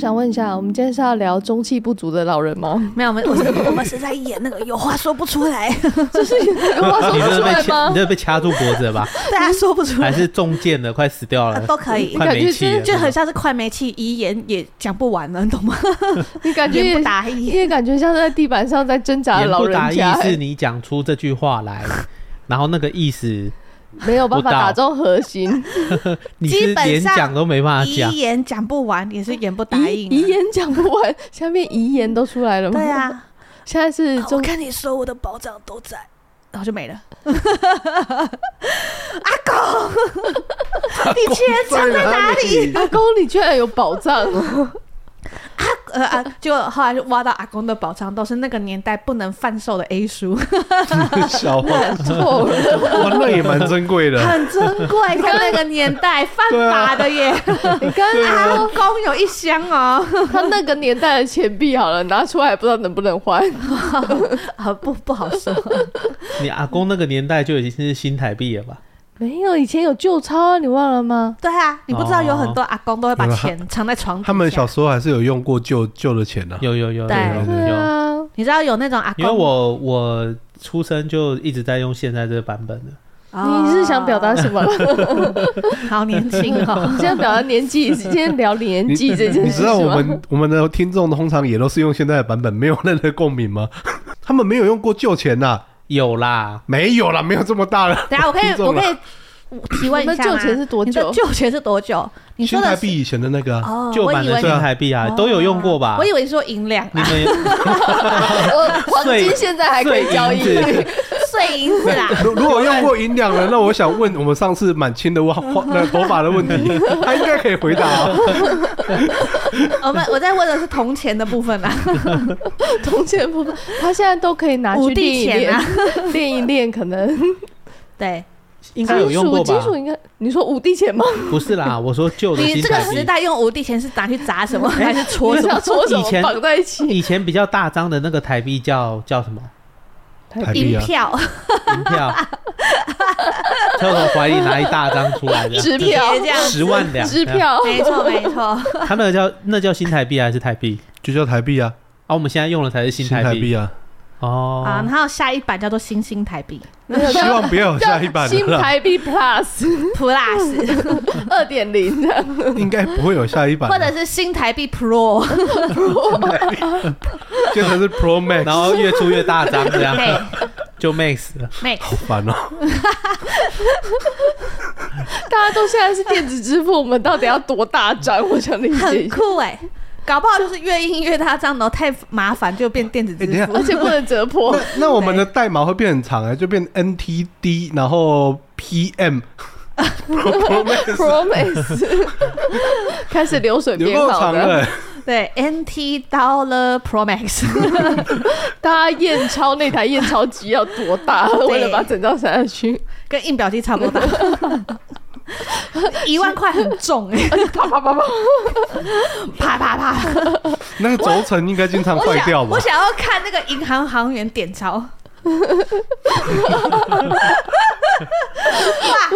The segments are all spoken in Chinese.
想问一下，我们今天是要聊中气不足的老人吗？没有，我们我们是在演那个有话说不出来，就是有话说不出来吗？你这被掐住脖子了吧？大家说不出来，还是中箭了，快死掉了，都可以，快没气了，就很像是快没气，遗言也讲不完了，你懂吗？你感觉不达意，你也感觉像在地板上在挣扎的老人家。言不达意是你讲出这句话来，然后那个意思。没有办法打中核心，基本上讲都没办法讲，遗言讲不完也是言不答应，遗言讲不完，下面遗言都出来了。吗？对啊，现在是我跟你说我的宝藏都在，然后就没了。阿公，你钱藏在哪里？阿公，你居然有宝藏。啊呃啊！就后来就挖到阿公的宝藏，都是那个年代不能贩售的 A 书。小话错了，哇，那也蛮珍贵的，很珍贵，在那个年代犯法的耶。你跟阿公有一箱哦，他那个年代的钱币好了，拿出来不知道能不能换，啊不不好说。你阿公那个年代就已经是新台币了吧？没有，以前有旧钞啊，你忘了吗？对啊，你不知道有很多阿公都会把钱藏在床底下。他们小时候还是有用过旧旧的钱的，有有有，对啊。你知道有那种阿公？因为我我出生就一直在用现在这个版本的。你是想表达什么？好年轻哦！你现在表达年纪，今天聊年纪这件事。你知道我们我们的听众通常也都是用现在的版本，没有任何共鸣吗？他们没有用过旧钱呐。有啦，没有啦，没有这么大了。等下我可以，我可以提问一下，旧钱是多久？旧钱是多久？你说新台币以前的那个旧版的新台币啊，都有用过吧？我以为说银两。你们 黄金现在还可以交易，碎银子啦。如如果用过银两了，那我想问我们上次满清的话 那头发的问题，他应该可以回答。我们我在问的是铜钱的部分啊，铜钱部分，他现在都可以拿去练一练啊，练一练，可能对。应该有用过吧？金属应该，你说五帝钱吗？不是啦，我说旧的。你这个时代用五帝钱是拿去砸什么，还是戳什么？戳什么？以前绑在一起。以前比较大张的那个台币叫叫什么？银票。银票。从怀里拿一大张出来的支票，这样十万两支票，没错没错。他那个叫那叫新台币还是台币？就叫台币啊。啊，我们现在用的才是新台币啊。哦。啊，然后下一版叫做新新台币，希望不要有下一版新台币 Plus Plus 二点零。的，应该不会有下一版，或者是新台币 Pro，现在是 Pro Max，然后越出越大张这样，就 Max 了，Max。好烦哦。大家都现在是电子支付，我们到底要多大张？我想理解，很酷哎。搞不好就是越印越大张，然后太麻烦就变电子支付，而且不能折破。那我们的代码会变很长哎，就变 NTD，然后 PM Promise 开始流水变好了。对，NT Dollar Promax，大家验钞那台验钞机要多大？为了把整张塞下去，跟印表机差不多大。一万块很重哎，啪啪啪啪，啪啪啪，那个轴承应该经常坏掉吧？我想要看那个银行行员点钞，哇，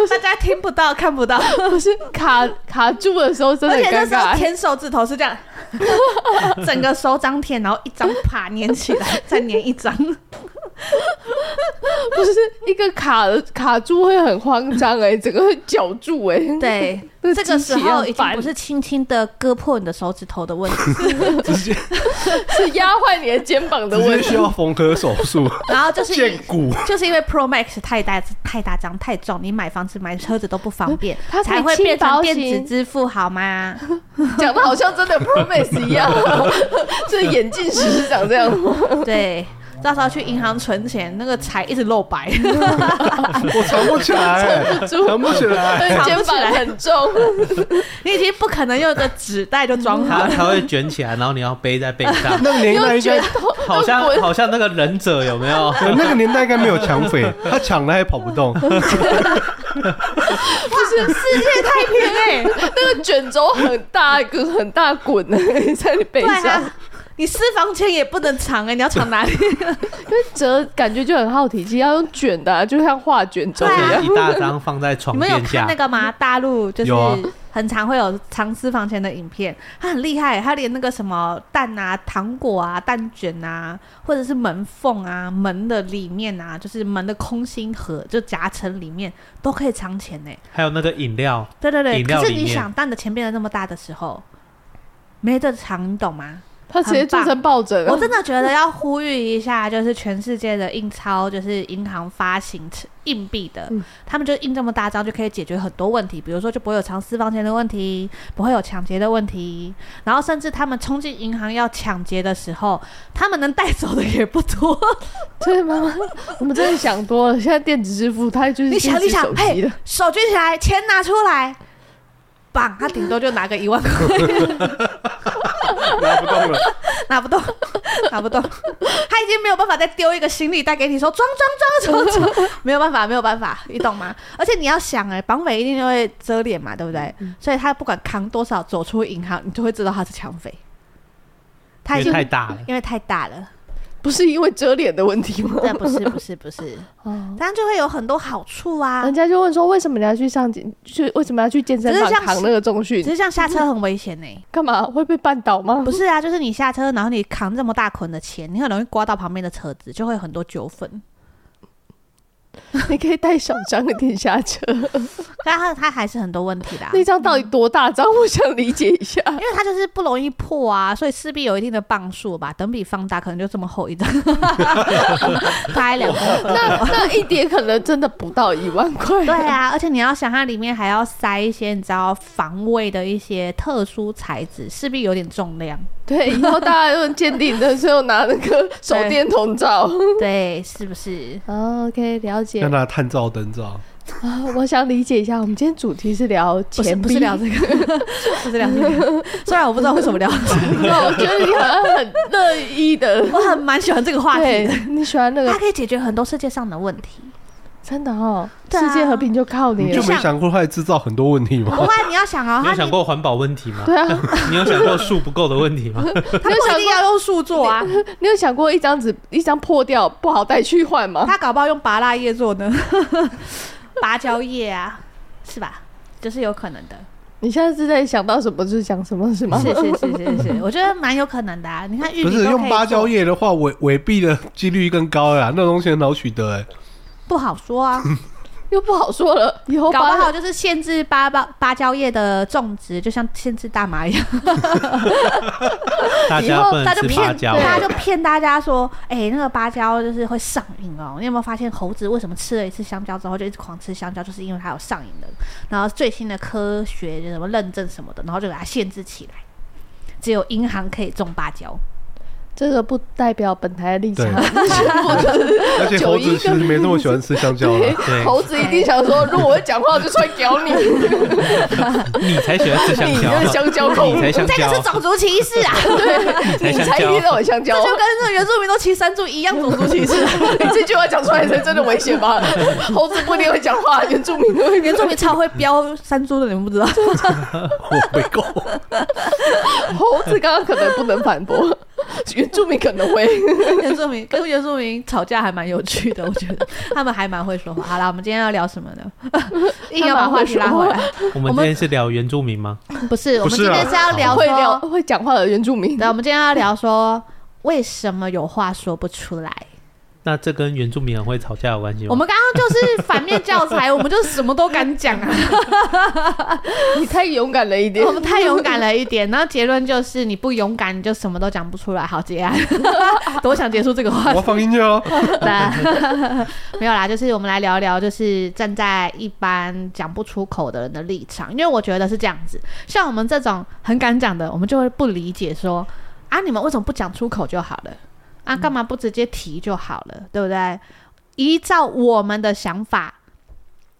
大家听不到看不到，不是卡卡住的时候真的尴尬，而且那时候填手指头是这样，整个手掌舔，然后一张啪粘起来，再粘一张。是一个卡卡住会很慌张哎，整个会绞住哎。对，那这个时候已经不是是轻轻的割破你的手指头的问题，直接是压坏你的肩膀的问题。需要缝合手术，然后就是见骨。就是因为 Pro Max 太大太大张太重，你买房子买车子都不方便，它才会变成电子支付好吗？讲的好像真的 Pro Max 一样，这眼镜时是长这样吗？对，到时候去银行存钱，那个财一直露白，我藏不起来，藏不起来。肩膀很重，你已经不可能用一个纸袋就装。它它会卷起来，然后你要背在背上，那个年代用应该好像好像那个忍者有没有？那个年代应该没有抢匪，他抢了还跑不动。不是世界太平哎、那个卷轴很大一个很大滚的在你背上，啊，你私房钱也不能藏哎、你要藏哪里？因为折感觉就很耗体积，要用卷的、啊，就像画卷轴一样。一大张放在床你们有看那，个吗？大陆就是很常会有藏私房钱的影片，他很厉害，他连那个什么蛋啊、糖果啊、蛋卷啊，或者是门缝啊、门的里面啊，就是门的空心盒，就夹层里面都可以藏钱呢。还有那个饮料，对对对，可是饮料里面你想，蛋的钱变得那么大的时候，没得藏，你懂吗？他直接做成抱枕了，我真的觉得要呼吁一下，就是全世界的印钞，就是银行发行硬币的，嗯他们就印这么大张，就可以解决很多问题，比如说就不会有藏私房钱的问题，不会有抢劫的问题，然后甚至他们冲进银行要抢劫的时候，他们能带走的也不多。对妈妈，我们真的想多了。现在电子支付，它就是你想，你想手，机嘿，，手举起来，钱拿出来，棒，他顶多就拿个一万块。拿不动了，拿不动，拿不动，他已经没有办法再丢一个行李袋给你说装装装装装，没有办法，没有办法，你懂吗？而且你要想、欸，哎，绑匪一定就会遮脸嘛，对不对？所以他不管扛多少走出银行，你就会知道他是抢匪。他已经太大了。因为太大了，不是因为遮脸的问题吗？对，不是，不是，不是，哦，当然就会有很多好处啊人。家就问说，为什么你要去上健，去为什么要去健身房扛那个重训只？是这样下车很危险呢、欸。干嘛会被绊倒吗？不是啊，就是你下车，然后你扛这么大捆的钱，你很容易刮到旁边的车子，就会有很多纠纷。你可以带小张的点下车。但他他还是很多问题的、啊。那张到底多大张？我想理解一下。因为它就是不容易破啊，所以势必有一定的磅数吧。等比放大，可能就这么厚一张，拍两公分。那那一叠可能真的不到一万块。对啊，而且你要想，它里面还要塞一些你知道防卫的一些特殊材质，势必有点重量。对，以后大家用鉴定的时候拿那个手电筒照。对，是不是？OK，了解要拿探照灯照。啊。我想理解一下，我们今天主题是聊钱币，不是聊这个，不是聊这个。虽然我不知道为什么聊这个，那我觉得你好像很乐意的。我很蛮喜欢这个话题的。，你喜欢那个它可以解决很多世界上的问题。真的哦，对啊世界和平就靠你了你就。没想过它会制造很多问题吗？不过你要想啊，你有它想过环保问题吗？对啊，你有想过树不够的问题吗？他不一定要用树做啊，你有想过一张纸一张破掉不好带去换吗？他搞不好用芭乐叶做呢，芭蕉叶啊，是吧？就是有可能的。你现在是在想到什么就是讲什么，是吗？是是是是是，我觉得蛮有可能的啊。你看玉不是米都可以用芭蕉做，叶的话，伪伪币的几率更高呀。那东西很好取得哎。不好说啊，又不好说了，以后搞不好就是限制芭芭芭蕉叶的种植，就像限制大麻一样。大以后家不能他就骗吃芭蕉，他就骗大家说，哎、那个芭蕉就是会上瘾哦。你有没有发现猴子为什么吃了一次香蕉之后就一直狂吃香蕉，就是因为它有上瘾的。然后最新的科学就什么认证什么的，然后就给它限制起来，只有银行可以种芭蕉。这个不代表本台的立场对。而且猴子其实没那么喜欢吃香蕉了。对猴子一定想说，如果我会讲话，我就出来屌你，你才喜欢吃香你蕉，就是香蕉控你，才香这个是蕉，种族歧视啊！对你才一定蕉。有香蕉这。就跟那原住民都骑山猪一样，种族歧视。你这句话讲出来才真的危险吧？猴子不一定会讲话，原住民都会。原住民超会飙山猪的，你们不知道？我没够，猴子刚刚可能不能反驳，原住民可能会。原住民跟原住民吵架还蛮有趣的，我觉得 他们还蛮会说话。好了，我们今天要聊什么呢？硬要把话题拉回来。我们今天是聊原住民吗？不是，我们今天是要聊会聊，会讲话的原住民对，我们今天要聊说为什么有话说不出来。那这跟原住民很会吵架有关系吗？我们刚刚就是反面教材，我们就什么都敢讲啊！你太勇敢了一点，我们太勇敢了一点。然后结论就是你不勇敢，你就什么都讲不出来。好，结案。多想结束这个话题。我要放音乐哦。没有啦，就是我们来聊一聊，就是站在一般讲不出口的人的立场，因为我觉得是这样子。像我们这种很敢讲的，我们就会不理解说啊，你们为什么不讲出口就好了？啊，干嘛不直接提就好了，嗯、对不对？依照我们的想法，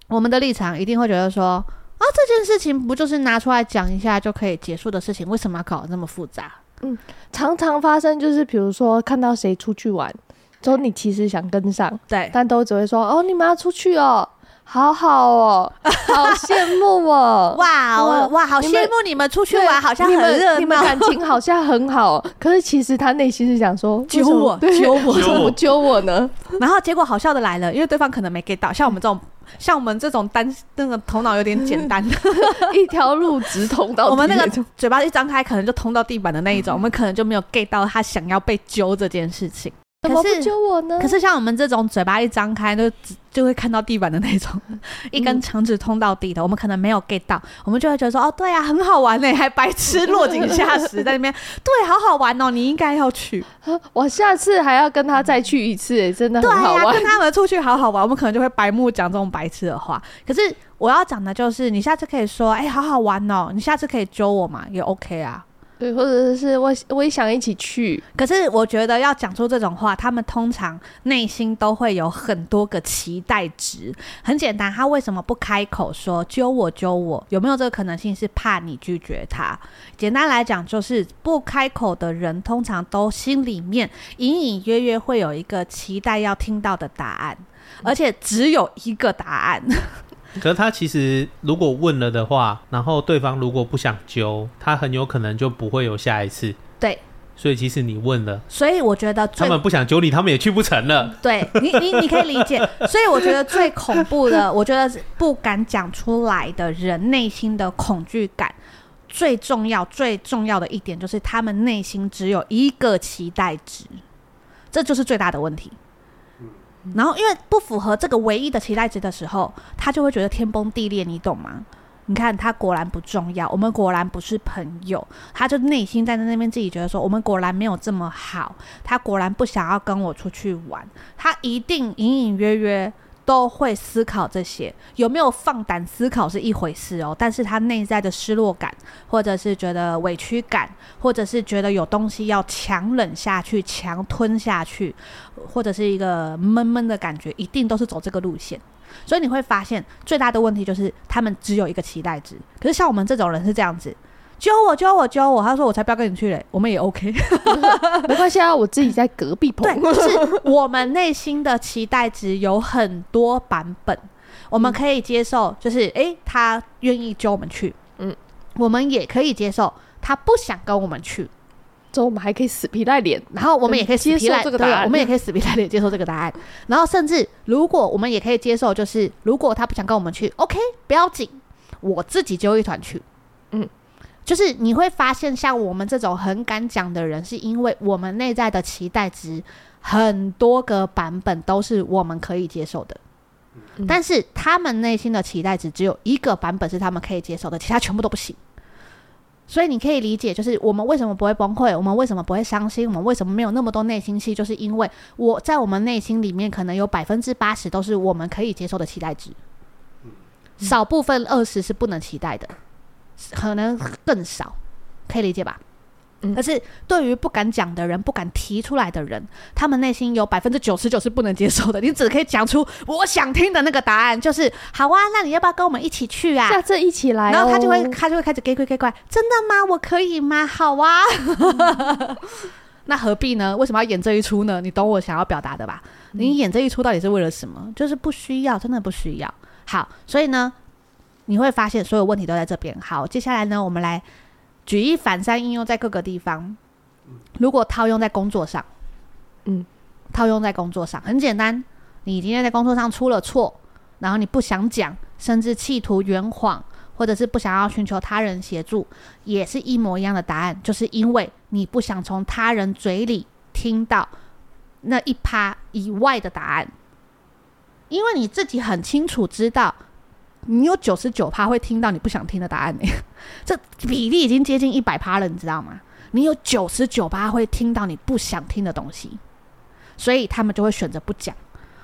我们的立场一定会觉得说，啊，这件事情不就是拿出来讲一下就可以结束的事情，为什么要搞得那么复杂？嗯，常常发生就是，比如说看到谁出去玩，之后你其实想跟上，对，但都只会说，哦，你们要出去哦。好好哦，好羡慕哦！哇哦，哇，好羡慕你们出去玩，好像很热闹，你们感情好像很好。可是其实他内心是想说，揪我，揪我，为什么揪我呢？然后结果好笑的来了，因为对方可能没 get 到，像我们这种，像我们这种单那个头脑有点简单的，一条路直通到我们那个嘴巴一张开，可能就通到地板的那一种，我们可能就没有 get 到他想要被揪这件事情。怎么不揪我呢？可是像我们这种嘴巴一张开就就会看到地板的那种，一根肠子通到底的，我们可能没有 get 到，我们就会觉得说哦，对啊，很好玩呢，还白痴落井下石在那边，对，好好玩哦，你应该要去，我下次还要跟他再去一次，真的很好玩，对啊，跟他们出去好好玩，我们可能就会白目讲这种白痴的话。可是我要讲的就是，你下次可以说，哎，好好玩哦，你下次可以揪我嘛，也 OK 啊。或者是我我也想一起去，可是我觉得要讲出这种话，他们通常内心都会有很多个期待值。很简单，他为什么不开口说揪我揪我？有没有这个可能性是怕你拒绝他？简单来讲，就是不开口的人，通常都心里面隐隐约约会有一个期待要听到的答案，而且只有一个答案。可是他其实如果问了的话，然后对方如果不想揪，他很有可能就不会有下一次。对，所以其实你问了，所以我觉得他们不想揪你，他们也去不成了。对你，你你可以理解。所以我觉得最恐怖的，我觉得不敢讲出来的人内心的恐惧感，最重要最重要的一点就是他们内心只有一个期待值，这就是最大的问题。然后，因为不符合这个唯一的期待值的时候，他就会觉得天崩地裂，你懂吗？你看，他果然不重要，我们果然不是朋友，他就内心在那边自己觉得说，我们果然没有这么好，他果然不想要跟我出去玩，他一定隐隐约约。都会思考这些，有没有放胆思考是一回事哦。但是他内在的失落感，或者是觉得委屈感，或者是觉得有东西要强忍下去、强吞下去，或者是一个闷闷的感觉，一定都是走这个路线。所以你会发现，最大的问题就是他们只有一个期待值。可是像我们这种人是这样子。揪我，揪我，揪我！他说：“我才不要跟你去嘞，我们也 OK，没关系啊，我自己在隔壁棚。”对，就是我们内心的期待值有很多版本，我们可以接受，就是哎、欸，他愿意揪我们去，嗯，我们也可以接受他不想跟我们去，之后我们还可以死皮赖脸，然后我们也可以死皮赖这个答案，我们也可以死皮赖脸接受这个答案，然后甚至如果我们也可以接受，就是如果他不想跟我们去，OK，不要紧，我自己揪一团去，嗯。就是你会发现，像我们这种很敢讲的人，是因为我们内在的期待值很多个版本都是我们可以接受的，嗯、但是他们内心的期待值只有一个版本是他们可以接受的，其他全部都不行。所以你可以理解，就是我们为什么不会崩溃，我们为什么不会伤心，我们为什么没有那么多内心戏，就是因为我在我们内心里面可能有百分之八十都是我们可以接受的期待值，少部分二十是不能期待的。可能更少，可以理解吧？嗯，但是对于不敢讲的人、不敢提出来的人，他们内心有百分之九十九是不能接受的。你只可以讲出我想听的那个答案，就是好啊，那你要不要跟我们一起去啊？下次一起来哦。然后他就会，他就会开始给怪给怪，真的吗？我可以吗？好啊。那何必呢？为什么要演这一出呢？你懂我想要表达的吧？你演这一出到底是为了什么？就是不需要，真的不需要。好，所以呢？你会发现所有问题都在这边。好，接下来呢，我们来举一反三，应用在各个地方。如果套用在工作上，嗯，套用在工作上很简单。你今天在工作上出了错，然后你不想讲，甚至企图圆谎，或者是不想要寻求他人协助，也是一模一样的答案，就是因为你不想从他人嘴里听到那一趴以外的答案，因为你自己很清楚知道，你有九十九趴会听到你不想听的答案呢。这比例已经接近一百趴了，你知道吗？你有九十九趴会听到你不想听的东西，所以他们就会选择不讲。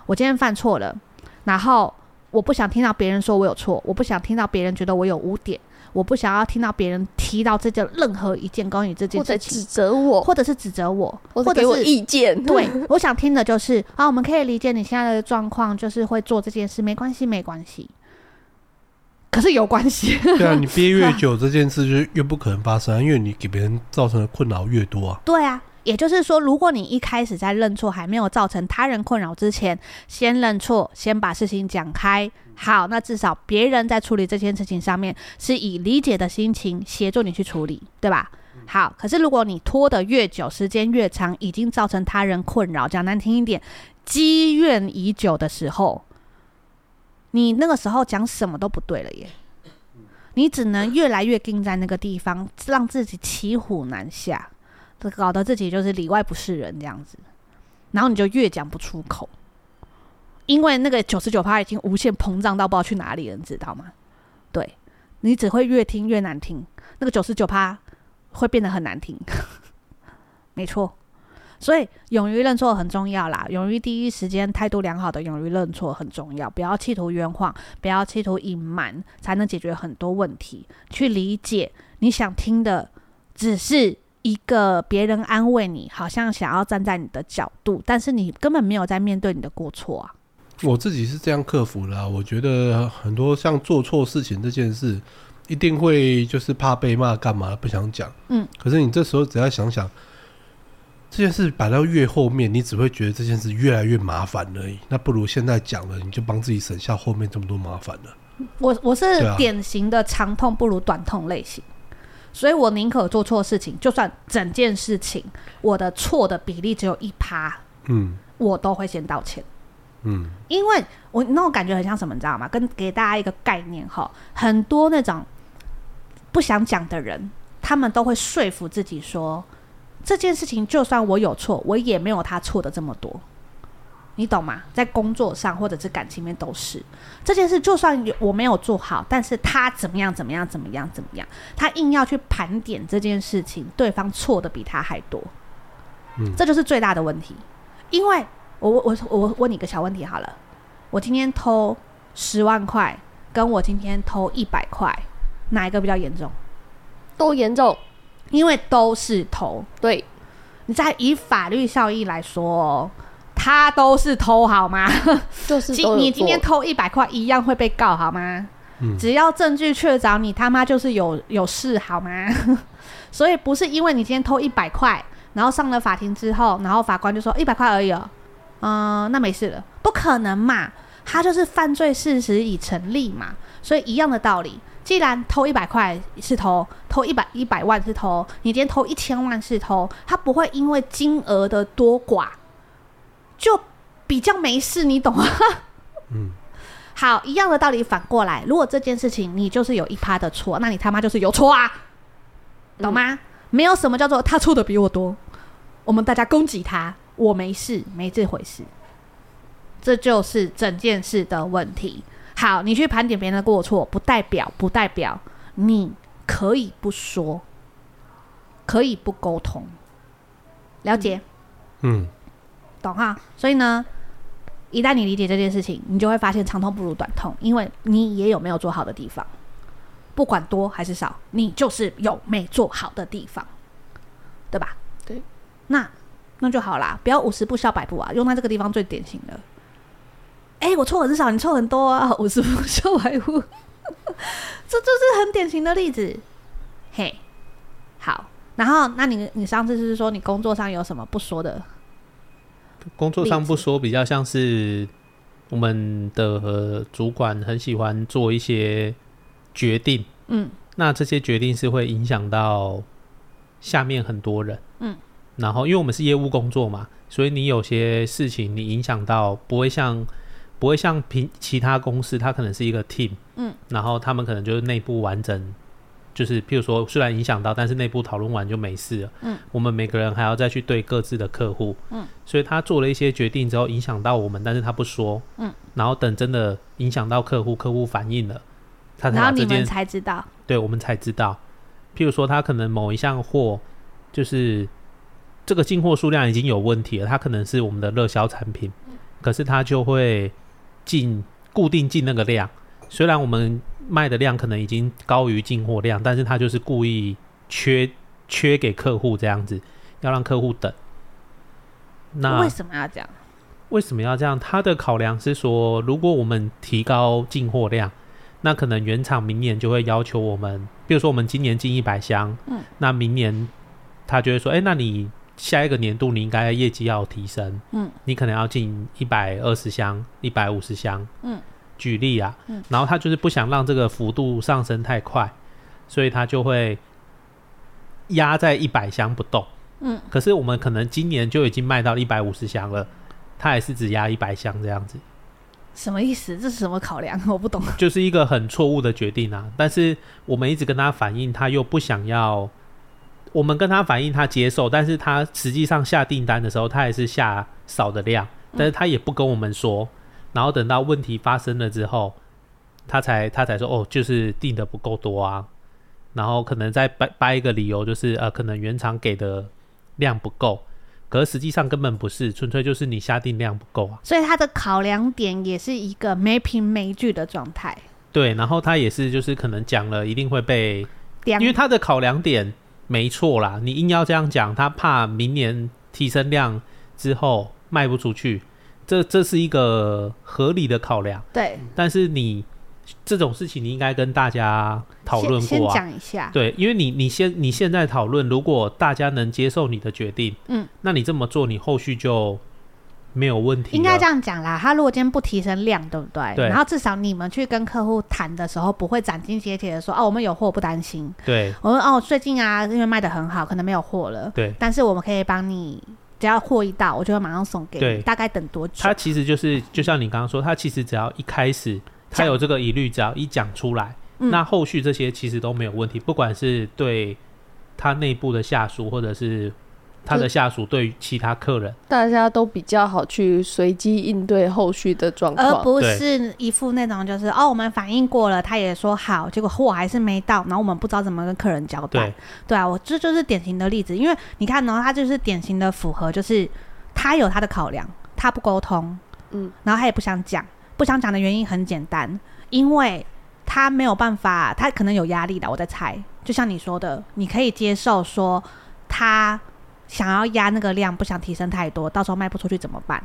我今天犯错了，然后我不想听到别人说我有错，我不想听到别人觉得我有污点。我不想要听到别人提到这件任何一件关于这件事情，指责我，或者是指责我，或者给我意见。对，我想听的就是啊，我们可以理解你现在的状况，就是会做这件事，没关系，没关系。可是有关系。对啊，你憋越久，这件事就越不可能发生，因为你给别人造成的困扰越多啊。对啊。也就是说，如果你一开始在认错还没有造成他人困扰之前，先认错，先把事情讲开，好，那至少别人在处理这件事情上面是以理解的心情协助你去处理，对吧？好，可是如果你拖得越久，时间越长，已经造成他人困扰，讲难听一点，积怨已久的时候，你那个时候讲什么都不对了耶，你只能越来越盯在那个地方，让自己骑虎难下。搞得自己就是里外不是人这样子，然后你就越讲不出口，因为那个九十九趴已经无限膨胀到不知道去哪里了，你知道吗？对，你只会越听越难听，那个九十九趴会变得很难听，没错。所以勇于认错很重要啦，勇于第一时间态度良好的勇于认错很重要，不要企图圆谎，不要企图隐瞒，才能解决很多问题。去理解你想听的只是。一个别人安慰你，好像想要站在你的角度，但是你根本没有在面对你的过错啊。我自己是这样克服的啊，我觉得很多像做错事情这件事，一定会就是怕被骂，干嘛不想讲。嗯，可是你这时候只要想想，这件事摆到越后面，你只会觉得这件事越来越麻烦而已。那不如现在讲了，你就帮自己省下后面这么多麻烦了。我我是典型的长痛不如短痛类型。所以我宁可做错事情，就算整件事情我的错的比例只有一趴，嗯，我都会先道歉，嗯，因为我那种感觉很像什么，你知道吗？跟给大家一个概念哈，很多那种不想讲的人，他们都会说服自己说，这件事情就算我有错，我也没有他错的这么多。你懂吗？在工作上或者是感情面都是这件事，就算我没有做好，但是他怎么样怎么样怎么样怎么样，他硬要去盘点这件事情，对方错的比他还多，嗯，这就是最大的问题。因为我我我我问你个小问题好了，我今天偷十万块，跟我今天偷一百块，哪一个比较严重？都严重，因为都是偷。对，你在以法律效益来说。他都是偷好吗？就是 你今天偷一百块一样会被告好吗？嗯、只要证据确凿，你他妈就是有有事好吗？所以不是因为你今天偷一百块，然后上了法庭之后，然后法官就说一百块而已哦，嗯、呃，那没事了，不可能嘛？他就是犯罪事实已成立嘛，所以一样的道理，既然偷一百块是偷，偷一百一百万是偷，你今天偷一千万是偷，他不会因为金额的多寡。就比较没事，你懂吗？嗯，好，一样的道理反过来，如果这件事情你就是有一趴的错，那你他妈就是有错啊，懂吗？嗯、没有什么叫做他错的比我多，我们大家攻击他，我没事，没这回事，这就是整件事的问题。好，你去盘点别人的过错，不代表不代表你可以不说，可以不沟通，了解？嗯。懂哈，所以呢，一旦你理解这件事情，你就会发现长痛不如短痛，因为你也有没有做好的地方，不管多还是少，你就是有没做好的地方，对吧？对，那那就好啦，不要五十步笑百步啊，用在这个地方最典型的。哎、欸，我错很少，你错很多啊，五十步笑百步，这就是很典型的例子。嘿，好，然后那你你上次是说你工作上有什么不说的？工作上不说，比较像是我们的主管很喜欢做一些决定，嗯，那这些决定是会影响到下面很多人，嗯，然后因为我们是业务工作嘛，所以你有些事情你影响到不会像不会像平其他公司，它可能是一个 team，嗯，然后他们可能就是内部完整就是譬如说虽然影响到，但是内部讨论完就没事了。嗯，我们每个人还要再去对各自的客户。嗯，所以他做了一些决定之后影响到我们，但是他不说。嗯，然后等真的影响到客户，客户反应了，他然后你们才知道。对，我们才知道。譬如说他可能某一项货就是这个进货数量已经有问题了，他可能是我们的热销产品，可是他就会进固定进那个量。虽然我们卖的量可能已经高于进货量，但是他就是故意缺缺给客户这样子，要让客户等。那为什么要这样？为什么要这样？他的考量是说，如果我们提高进货量，那可能原厂明年就会要求我们，比如说我们今年进一百箱，嗯，那明年他就会说，哎、欸，那你下一个年度你应该业绩要提升，嗯，你可能要进一百二十箱、一百五十箱，嗯。举例啊，嗯然后他就是不想让这个幅度上升太快，所以他就会压在一百箱不动。嗯，可是我们可能今年就已经卖到一百五十箱了，他还是只压一百箱这样子。什么意思？这是什么考量？我不懂。就是一个很错误的决定啊！但是我们一直跟他反映，他又不想要。我们跟他反映，他接受，但是他实际上下订单的时候，他也是下少的量，但是他也不跟我们说。然后等到问题发生了之后，他才他才说哦，就是订的不够多啊，然后可能再掰掰一个理由，就是呃，可能原厂给的量不够，可是实际上根本不是，纯粹就是你下定量不够啊。所以他的考量点也是一个没凭没据的状态。对，然后他也是就是可能讲了一定会被，因为他的考量点没错啦，你硬要这样讲，他怕明年提升量之后卖不出去。这这是一个合理的考量，对。但是你这种事情，你应该跟大家讨论过啊。先讲一下，对，因为你你先你现在讨论，如果大家能接受你的决定，嗯，那你这么做，你后续就没有问题。应该这样讲啦，他如果今天不提升量，对不对？对。然后至少你们去跟客户谈的时候，不会斩钉截铁的说，哦，我们有货，不担心。对。我们，哦，最近啊，因为卖的很好，可能没有货了。对。但是我们可以帮你。只要货一到，我就会马上送给你。大概等多久？他其实就是，就像你刚刚说，他其实只要一开始他有这个疑虑，只要一讲出来，嗯，那后续这些其实都没有问题。不管是对他内部的下属，或者是。他的下属对于其他客人，大家都比较好去随机应对后续的状况，而不是一副那种就是哦，我们反应过了，他也说好，结果货还是没到，然后我们不知道怎么跟客人交代。对，对啊，我这就是典型的例子，因为你看呢，他就是典型的符合，就是他有他的考量，他不沟通，嗯，然后他也不想讲，不想讲的原因很简单，因为他没有办法，他可能有压力的，我在猜，就像你说的，你可以接受说他。想要压那个量，不想提升太多，到时候卖不出去怎么办？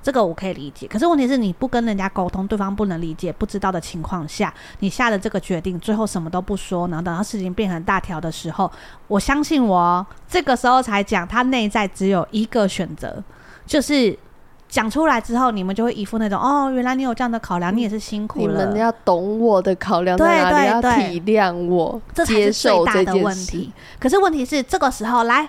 这个我可以理解。可是问题是你不跟人家沟通，对方不能理解、不知道的情况下，你下了这个决定，最后什么都不说，然后等到事情变成大条的时候，我相信我这个时候才讲，他内在只有一个选择，就是讲出来之后，你们就会一副那种哦，原来你有这样的考量，你也是辛苦了。你们要懂我的考量在哪里，对对对，要体谅我，这才是最大的问题。可是问题是这个时候来。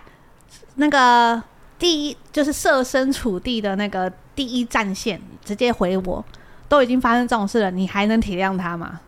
那个第一就是设身处地的那个第一战线，直接回我，都已经发生这种事了，你还能体谅他吗？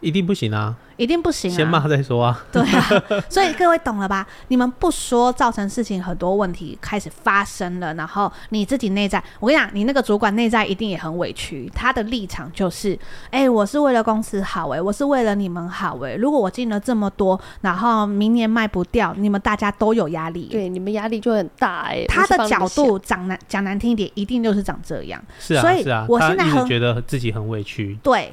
一定不行啊！一定不行啊！先骂再说啊！对啊，所以各位懂了吧？你们不说，造成事情很多问题开始发生了，然后你自己内在，我跟你讲，你那个主管内在一定也很委屈，他的立场就是，哎、欸，我是为了公司好、欸，哎，我是为了你们好、欸，哎，如果我进了这么多，然后明年卖不掉，你们大家都有压力，对，你们压力就很大、欸，哎，他的角度讲难讲难听一点，一定就是长这样，是啊，所以是啊，我现在很觉得自己很委屈，对。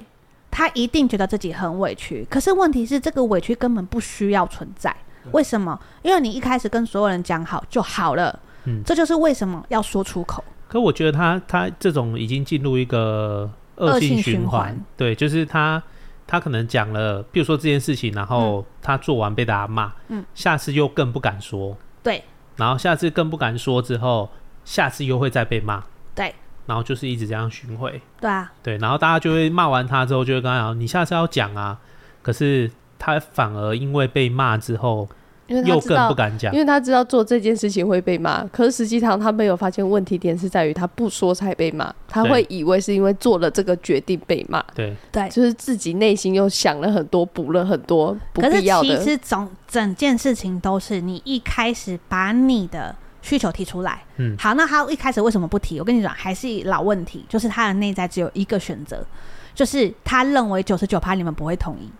他一定觉得自己很委屈，可是问题是，这个委屈根本不需要存在。为什么？因为你一开始跟所有人讲好就好了。嗯，这就是为什么要说出口。可我觉得他他这种已经进入一个恶性循环。对，就是他他可能讲了，比如说这件事情，然后他做完被大家骂，嗯，下次又更不敢说。对，然后下次更不敢说之后，下次又会再被骂。对。然后就是一直这样巡回，对啊，对，然后大家就会骂完他之后，就会跟他讲：“你下次要讲啊。”可是他反而因为被骂之后，因为他又知道更不敢讲。因，为他知道做这件事情会被骂，可是实际上他没有发现问题点是在于他不说才被骂，他会以为是因为做了这个决定被骂，对，对。就是自己内心又想了很多，补了很多不可是必要的。其实整整件事情都是你一开始把你的需求提出来，嗯，好，那他一开始为什么不提？我跟你讲，还是老问题，就是他的内在只有一个选择，就是他认为九十九趴你们不会同意。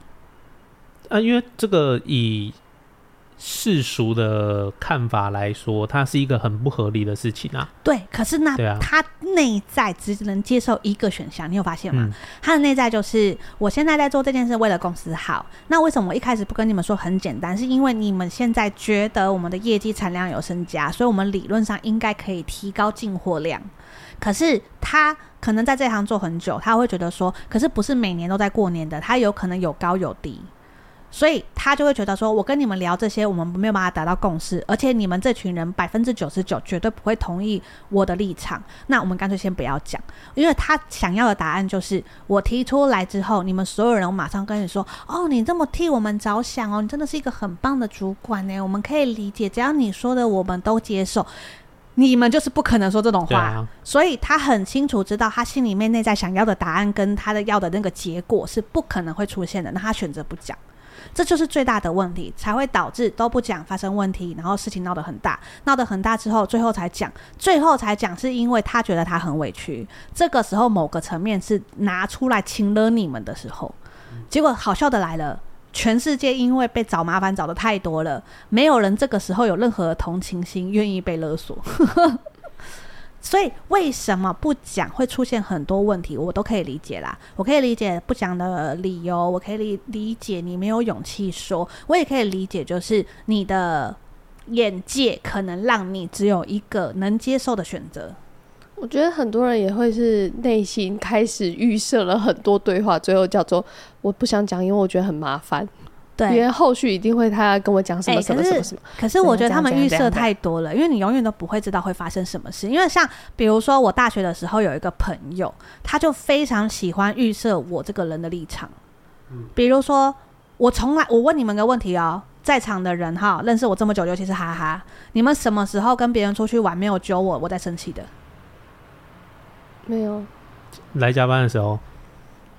啊，因为这个以世俗的看法来说，它是一个很不合理的事情啊。对，可是那他内在只能接受一个选项，你有发现吗？嗯，他的内在就是我现在在做这件事为了公司好。那为什么我一开始不跟你们说很简单？是因为你们现在觉得我们的业绩产量有增加，所以我们理论上应该可以提高进货量。可是他可能在这行做很久，他会觉得说，可是不是每年都在过年的，他有可能有高有低。所以他就会觉得说，我跟你们聊这些，我们没有办法达到共识，而且你们这群人百分之九十九绝对不会同意我的立场。那我们干脆先不要讲，因为他想要的答案就是我提出来之后，你们所有人我马上跟你说，哦，你这么替我们着想哦，你真的是一个很棒的主管呢，我们可以理解，只要你说的我们都接受。你们就是不可能说这种话，啊、所以他很清楚知道他心里面内在想要的答案跟他的要的那个结果是不可能会出现的，那他选择不讲。这就是最大的问题，才会导致都不讲，发生问题，然后事情闹得很大，闹得很大之后，最后才讲，最后才讲，是因为他觉得他很委屈。这个时候，某个层面是拿出来亲了你们的时候，结果好笑的来了，全世界因为被找麻烦找得太多了，没有人这个时候有任何同情心，愿意被勒索。所以为什么不讲会出现很多问题，我都可以理解啦。我可以理解不讲的理由，我可以理理解你没有勇气说，我也可以理解就是你的眼界可能让你只有一个能接受的选择。我觉得很多人也会是内心开始预设了很多对话，最后叫做我不想讲，因为我觉得很麻烦。对，因为后续一定会他跟我讲什么什么什么什么。可是我觉得他们预设太多了，因为你永远都不会知道会发生什么事。因为像比如说我大学的时候有一个朋友，他就非常喜欢预设我这个人的立场。嗯比如说我从来我问你们个问题哦，在场的人哈，认识我这么久，尤其是哈哈，你们什么时候跟别人出去玩没有揪我，我在生气的？没有。来加班的时候。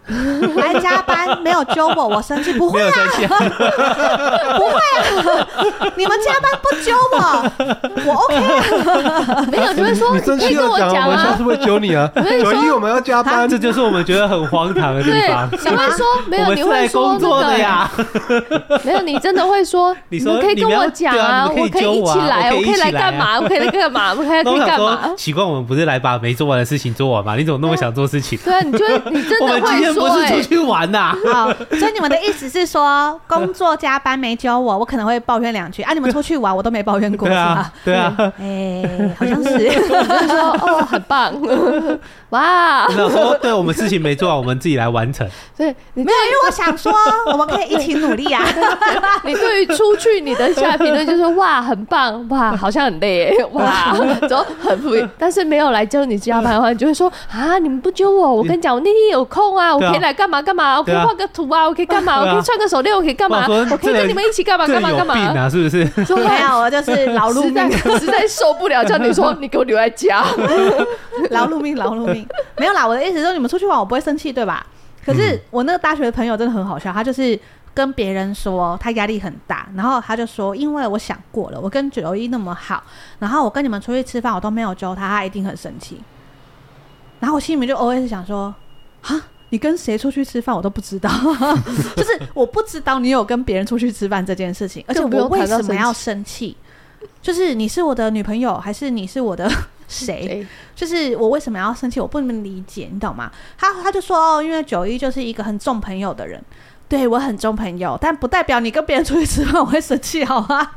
来加班没有揪我，我生气不会啊，不会啊，你们加班不揪我，我 OK 啊，没有，你会说你生气要讲啊，我们下次会揪你啊。九一我们要加班，这就是我们觉得很荒唐的地方。你会说没有，你会说工作的呀，没有，你真的会说，你说可以跟我讲啊，我可以一起来，我可以来干嘛？我可以来干嘛？我可以干嘛？奇怪，我们不是来把没做完的事情做完吗？你怎么那么想做事情？对啊，你觉得你真的会？不是出去玩呐、啊，好，所以你们的意思是说，工作加班没揪我，我可能会抱怨两句啊。你们出去玩，我都没抱怨过，是吧？对啊，哎、欸，好像是，就是说哦，很棒，哇！没有说，对我们事情没做完，我们自己来完成。对，没有，因为我想说，我们可以一起努力啊。你对于出去，你的下评论就是哇，很棒，哇，好像很累，哇，走很不，但是没有来揪你加班的话，你就会说啊，你们不揪我，我跟你讲，我那天有空啊，我。可以来干嘛干嘛？我可以画个图啊！我可以干嘛？我可以穿个手链？我可以干嘛？我可以跟你们一起干嘛干嘛干嘛？是不是？没有，我就是劳碌命，实在受不了，叫你说 你给我留在家，劳碌命，劳碌命。没有啦，我的意思是说，你们出去玩，我不会生气，对吧？可是我那个大学的朋友真的很好笑，他就是跟别人说他压力很大，然后他就说，因为我想过了，我跟九一那么好，然后我跟你们出去吃饭，我都没有揪他，他一定很生气。然后我心里面就 always 想说，哈。你跟谁出去吃饭，我都不知道，就是我不知道你有跟别人出去吃饭这件事情，而且我为什么要生气？就是你是我的女朋友，还是你是我的 谁？就是我为什么要生气？我不能理解，你懂吗？他他就说哦，因为九一就是一个很重朋友的人，对我很重朋友，但不代表你跟别人出去吃饭我会生气，好吗？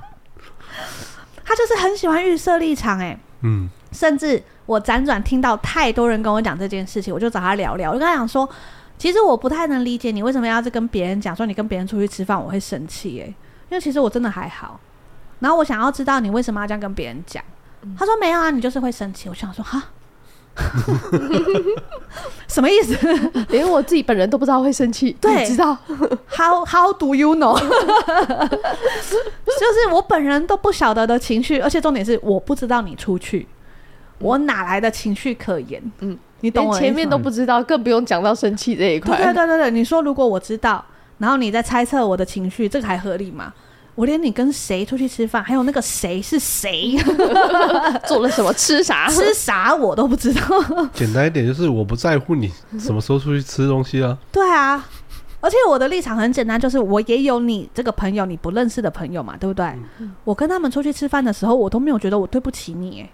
他就是很喜欢预设立场，哎，嗯，甚至。我辗转听到太多人跟我讲这件事情，我就找他聊聊。我就跟他讲说，其实我不太能理解你为什么要是跟别人讲说你跟别人出去吃饭我会生气诶，因为其实我真的还好。然后我想要知道你为什么要这样跟别人讲。他说没有啊，你就是会生气。我想说哈，什么意思？连我自己本人都不知道会生气，对，知道？How How do you know？就是我本人都不晓得的情绪，而且重点是我不知道你出去，我哪来的情绪可言？嗯，你懂我前面都不知道，更不用讲到生气这一块。对对对对对，你说如果我知道，然后你在猜测我的情绪，这个还合理吗？我连你跟谁出去吃饭，还有那个谁是谁，做了什么，吃啥，吃啥我都不知道。简单一点就是我不在乎你什么时候出去吃东西啊。对啊，而且我的立场很简单，就是我也有你这个朋友，你不认识的朋友嘛，对不对？嗯、我跟他们出去吃饭的时候，我都没有觉得我对不起你，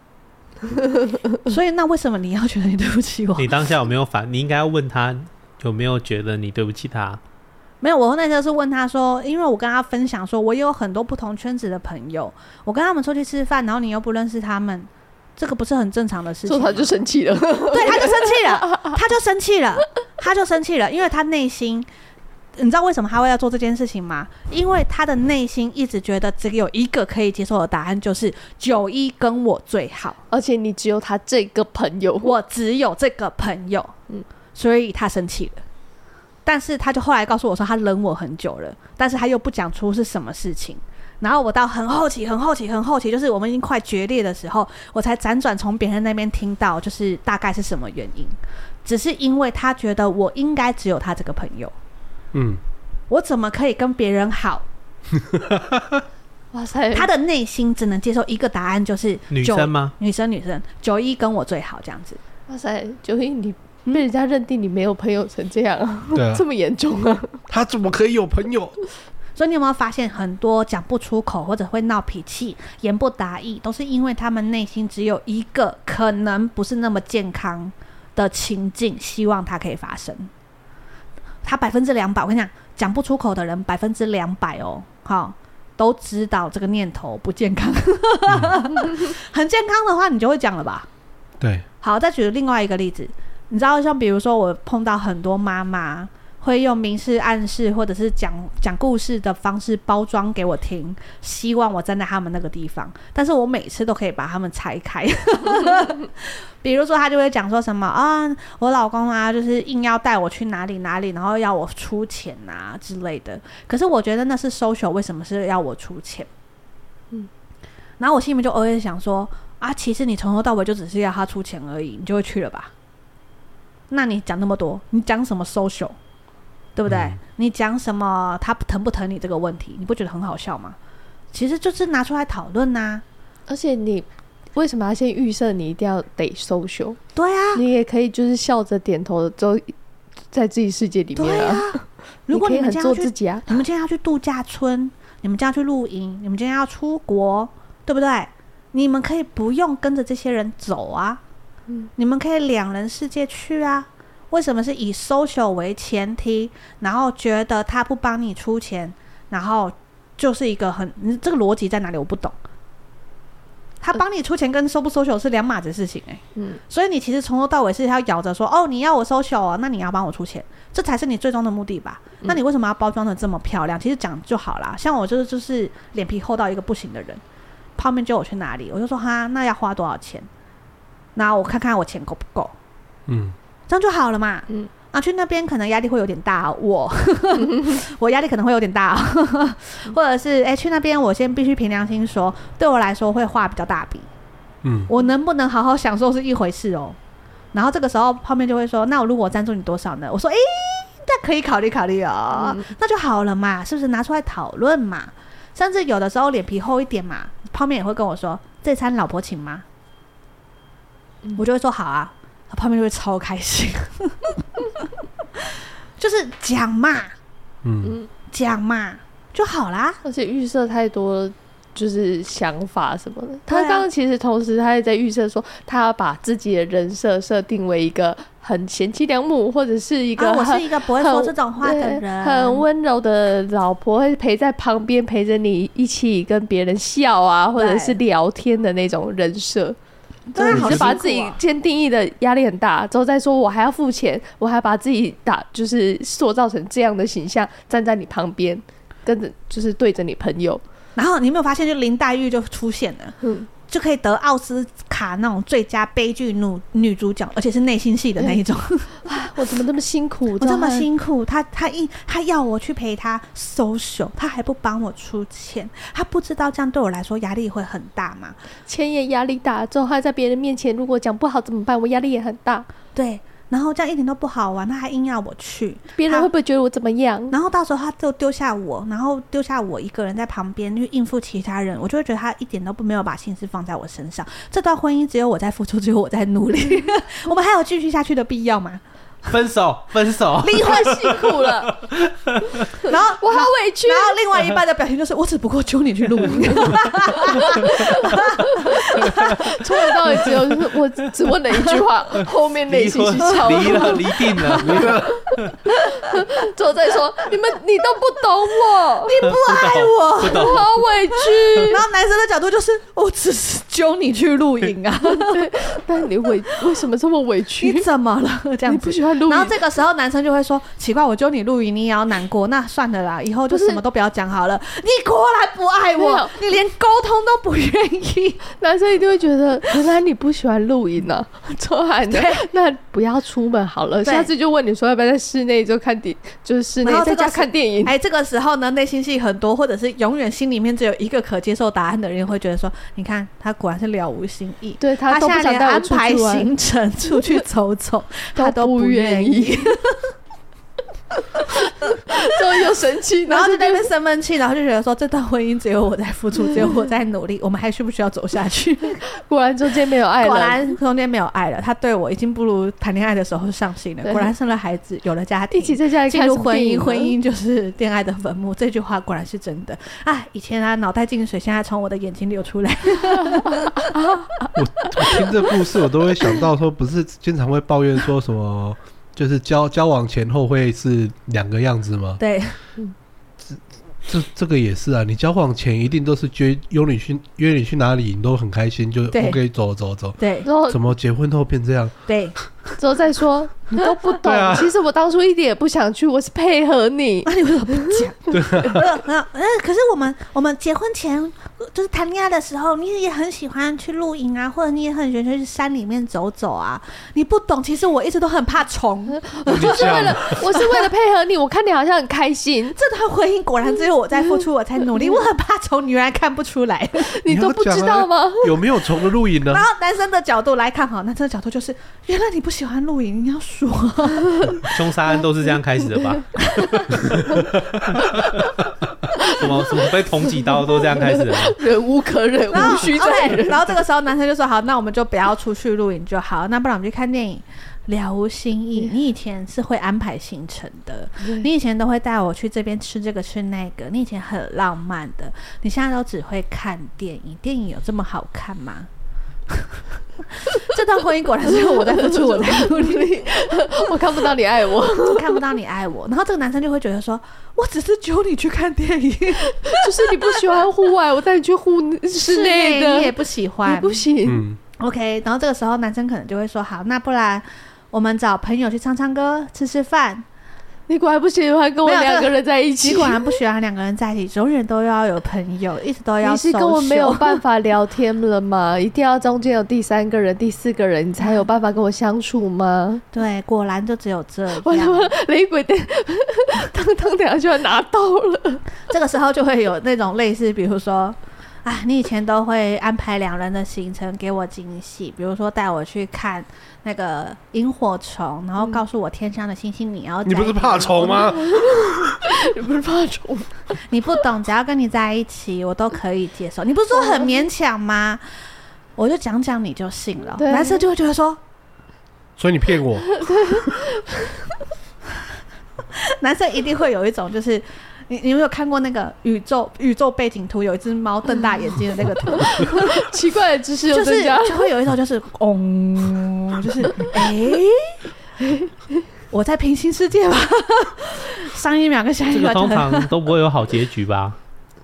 所以那为什么你要觉得你对不起我？你当下有没有反？你应该要问他有没有觉得你对不起他。没有，我那时候是问他说，因为我跟他分享说，我也有很多不同圈子的朋友，我跟他们出去吃饭，然后你又不认识他们，这个不是很正常的事情。他就生气了，对，他就生气了，他就生气了，他就生气了，因为他内心，你知道为什么他会要做这件事情吗？因为他的内心一直觉得只有一个可以接受的答案，就是九一跟我最好，而且你只有他这个朋友，我只有这个朋友，嗯，所以他生气了。但是他就后来告诉我说，他忍我很久了，但是他又不讲出是什么事情。然后我到很好奇、很好奇、很好奇，就是我们已经快决裂的时候，我才辗转从别人那边听到，就是大概是什么原因。只是因为他觉得我应该只有他这个朋友。嗯，我怎么可以跟别人好？哇塞！他的内心只能接受一个答案，就是女生吗？女生，女生，九一跟我最好这样子。哇塞，九一你。被人家认定你没有朋友成这样啊？对啊，这么严重啊？他怎么可以有朋友？所以你有没有发现，很多讲不出口或者会闹脾气、言不达意，都是因为他们内心只有一个可能不是那么健康的情境，希望它可以发生。他百分之两百，我跟你讲，讲不出口的人百分之两百哦，好，都知道这个念头不健康。嗯、很健康的话，你就会讲了吧？对。好，再举另外一个例子。你知道，像比如说，我碰到很多妈妈会用明示暗示，或者是讲讲故事的方式包装给我听，希望我站在他们那个地方。但是我每次都可以把他们拆开。比如说，他就会讲说什么啊，我老公啊，就是硬要带我去哪里哪里，然后要我出钱啊之类的。可是我觉得那是 social，为什么是要我出钱？嗯，然后我心里面就偶尔想说啊，其实你从头到尾就只是要他出钱而已，你就会去了吧？那你讲那么多，你讲什么 social，对不对？嗯、你讲什么他疼不疼你这个问题，你不觉得很好笑吗？其实就是拿出来讨论呐。而且你为什么要先预设你一定要得 social？对啊，你也可以就是笑着点头，就在自己世界里面啊。啊 如果你们做自己啊，你们今天要去度假村，你们今天要去露营，你们今天要出国，对不对？你们可以不用跟着这些人走啊。嗯你们可以两人世界去啊？为什么是以 social 为前提，然后觉得他不帮你出钱，然后就是一个很，你这个逻辑在哪里？我不懂。他帮你出钱跟 social 不 social 是两码子事情哎、欸。嗯。所以你其实从头到尾是要咬着说，哦，你要我 social 哦，那你要帮我出钱，这才是你最终的目的吧？那你为什么要包装的这么漂亮？其实讲就好啦。像我就是就是脸皮厚到一个不行的人，泡面叫我去哪里，我就说哈，那要花多少钱？那我看看我钱够不够，嗯，这样就好了嘛，嗯，啊，去那边可能压力会有点大，我 我压力可能会有点大，或者是哎、欸，去那边我先必须凭良心说，对我来说会画比较大笔，嗯，我能不能好好享受是一回事哦。然后这个时候泡面就会说，那我如果赞助你多少呢？我说，哎、欸，那可以考虑考虑哦，嗯、那就好了嘛，是不是拿出来讨论嘛？甚至有的时候脸皮厚一点嘛，泡面也会跟我说，这餐老婆请吗？我就会说好啊，他旁边就会超开心，就是讲嘛，嗯，讲嘛就好啦。而且预设太多，就是想法什么的。他刚刚其实同时他也在预设说，他要把自己的人设设定为一个很贤妻良母，或者是一个、啊、我是一个不会说这种话的人，很温柔的老婆，会陪在旁边陪着你一起跟别人笑啊，或者是聊天的那种人设。对，你就把自己先定义的压力很大，之后再说我还要付钱，我还把自己打就是塑造成这样的形象，站在你旁边，跟着就是对着你朋友，然后你有没有发现，就林黛玉就出现了，嗯，就可以得奥斯卡那种最佳悲剧女女主角，而且是内心戏的那一种。我怎么那么辛苦？我这么辛苦，他他一他要我去陪他 social，他还不帮我出钱，他不知道这样对我来说压力会很大吗？钱也压力大，之后他在别人面前如果讲不好怎么办？我压力也很大。对。然后这样一点都不好玩，他还硬要我去，别人会不会觉得我怎么样？然后到时候他就丢下我，然后丢下我一个人在旁边去应付其他人，我就会觉得他一点都不没有把心思放在我身上。这段婚姻只有我在付出，只有我在努力，我们还有继续下去的必要吗？分手，分手，离婚辛苦了，然后我好委屈。然后另外一半的表情就是，我只不过揪你去露营。从头到尾只有我只问了一句话，后面内心是超离了，离定了，离了。之后再说，你们你都不懂我，你不爱我，我好委屈。然后男生的角度就是，我只是揪你去露营啊，但你委为什么这么委屈？你怎么了？这样你不喜欢。然后这个时候，男生就会说：“奇怪，我揪你露营，你也要难过？那算了啦，以后就什么都不要讲好了。你果然不爱我，你连沟通都不愿意。男生一定会觉得，原来你不喜欢露营呢。错喊的，那不要出门好了。下次就问你说要不要在室内就看电，就是室内在家看电影。哎，这个时候呢，内心戏很多，或者是永远心里面只有一个可接受答案的人，会觉得说：你看，他果然是了无新意。对他，他现在连安排行程出去走走，他 都不愿意。” 之后又生气，然后就在那边生闷气，然后就觉得说，这段婚姻只有我在付出，只有我在努力，我们还需不需要走下去？果然中间没有爱了，果然中间没有爱了。他对我已经不如谈恋爱的时候上心了。果然生了孩子，有了家庭，一起在家里进入婚姻，婚姻就是恋爱的坟墓。这句话果然是真的。哎，以前啊脑袋进水，现在从我的眼睛流出来。我我听这故事，我都会想到说，不是经常会抱怨说什么？就是交交往前后会是两个样子吗？对，这这这个也是啊。你交往前一定都是约约你去约你去哪里，你都很开心，就 OK 走走走。对，怎么结婚后变这样？对，之后再说你都不懂。其实我当初一点也不想去，我是配合你。那你为什么不讲？对，嗯，可是我们我们结婚前。就是谈恋爱的时候，你也很喜欢去露营啊，或者你也很喜欢去山里面走走啊。你不懂，其实我一直都很怕虫，我就是为了，我是为了配合你。我看你好像很开心，这段婚姻果然只有我在付出，我才努力。我很怕虫，你原来看不出来，你都不知道吗？有没有虫的露营呢？然后男生的角度来看，哈，男生的角度就是，原来你不喜欢露营，你要说，凶杀案都是这样开始的吧？什么什么被捅几刀都这样开始的？忍无可忍，无需再忍。然后这个时候男生就说：“好，那我们就不要出去露营就好，那不然我们去看电影，了无新意。你以前是会安排行程的，你以前都会带我去这边吃这个吃那个，你以前很浪漫的，你现在都只会看电影。电影有这么好看吗？” 这段婚姻果然是我在付出，我在努力。我看不到你爱我，看不到你爱我。然后这个男生就会觉得说：“我只是揪你去看电影，就是你不喜欢户外，我带你去户室内的，你也不喜欢，你不行。嗯，OK。然后这个时候男生可能就会说：好，那不然我们找朋友去唱唱歌，吃吃饭。”你果然不喜欢跟我两个人在一起。你果然不喜欢两个人在一起，永远都要有朋友，一直都要。你是跟我没有办法聊天了吗？一定要中间有第三个人、第四个人，你才有办法跟我相处吗？对，果然就只有这样。我他妈雷鬼的，当当等下就要拿到了。这个时候就会有那种类似，比如说。啊，你以前都会安排两人的行程给我惊喜，比如说带我去看那个萤火虫，然后告诉我天上的星星你要。你不是怕虫吗？你不是怕虫？你不懂，只要跟你在一起，我都可以接受。你不是说很勉强吗？我就讲讲你就信了。男生就会觉得说，所以你骗我。男生一定会有一种就是。你你有没有看过那个宇宙宇宙背景图？有一只猫瞪大眼睛的那个图，奇怪的知识就是就会有一种就是嗡，就是哎、欸，我在平行世界吧？上一秒跟下一秒，通常都不会有好结局吧？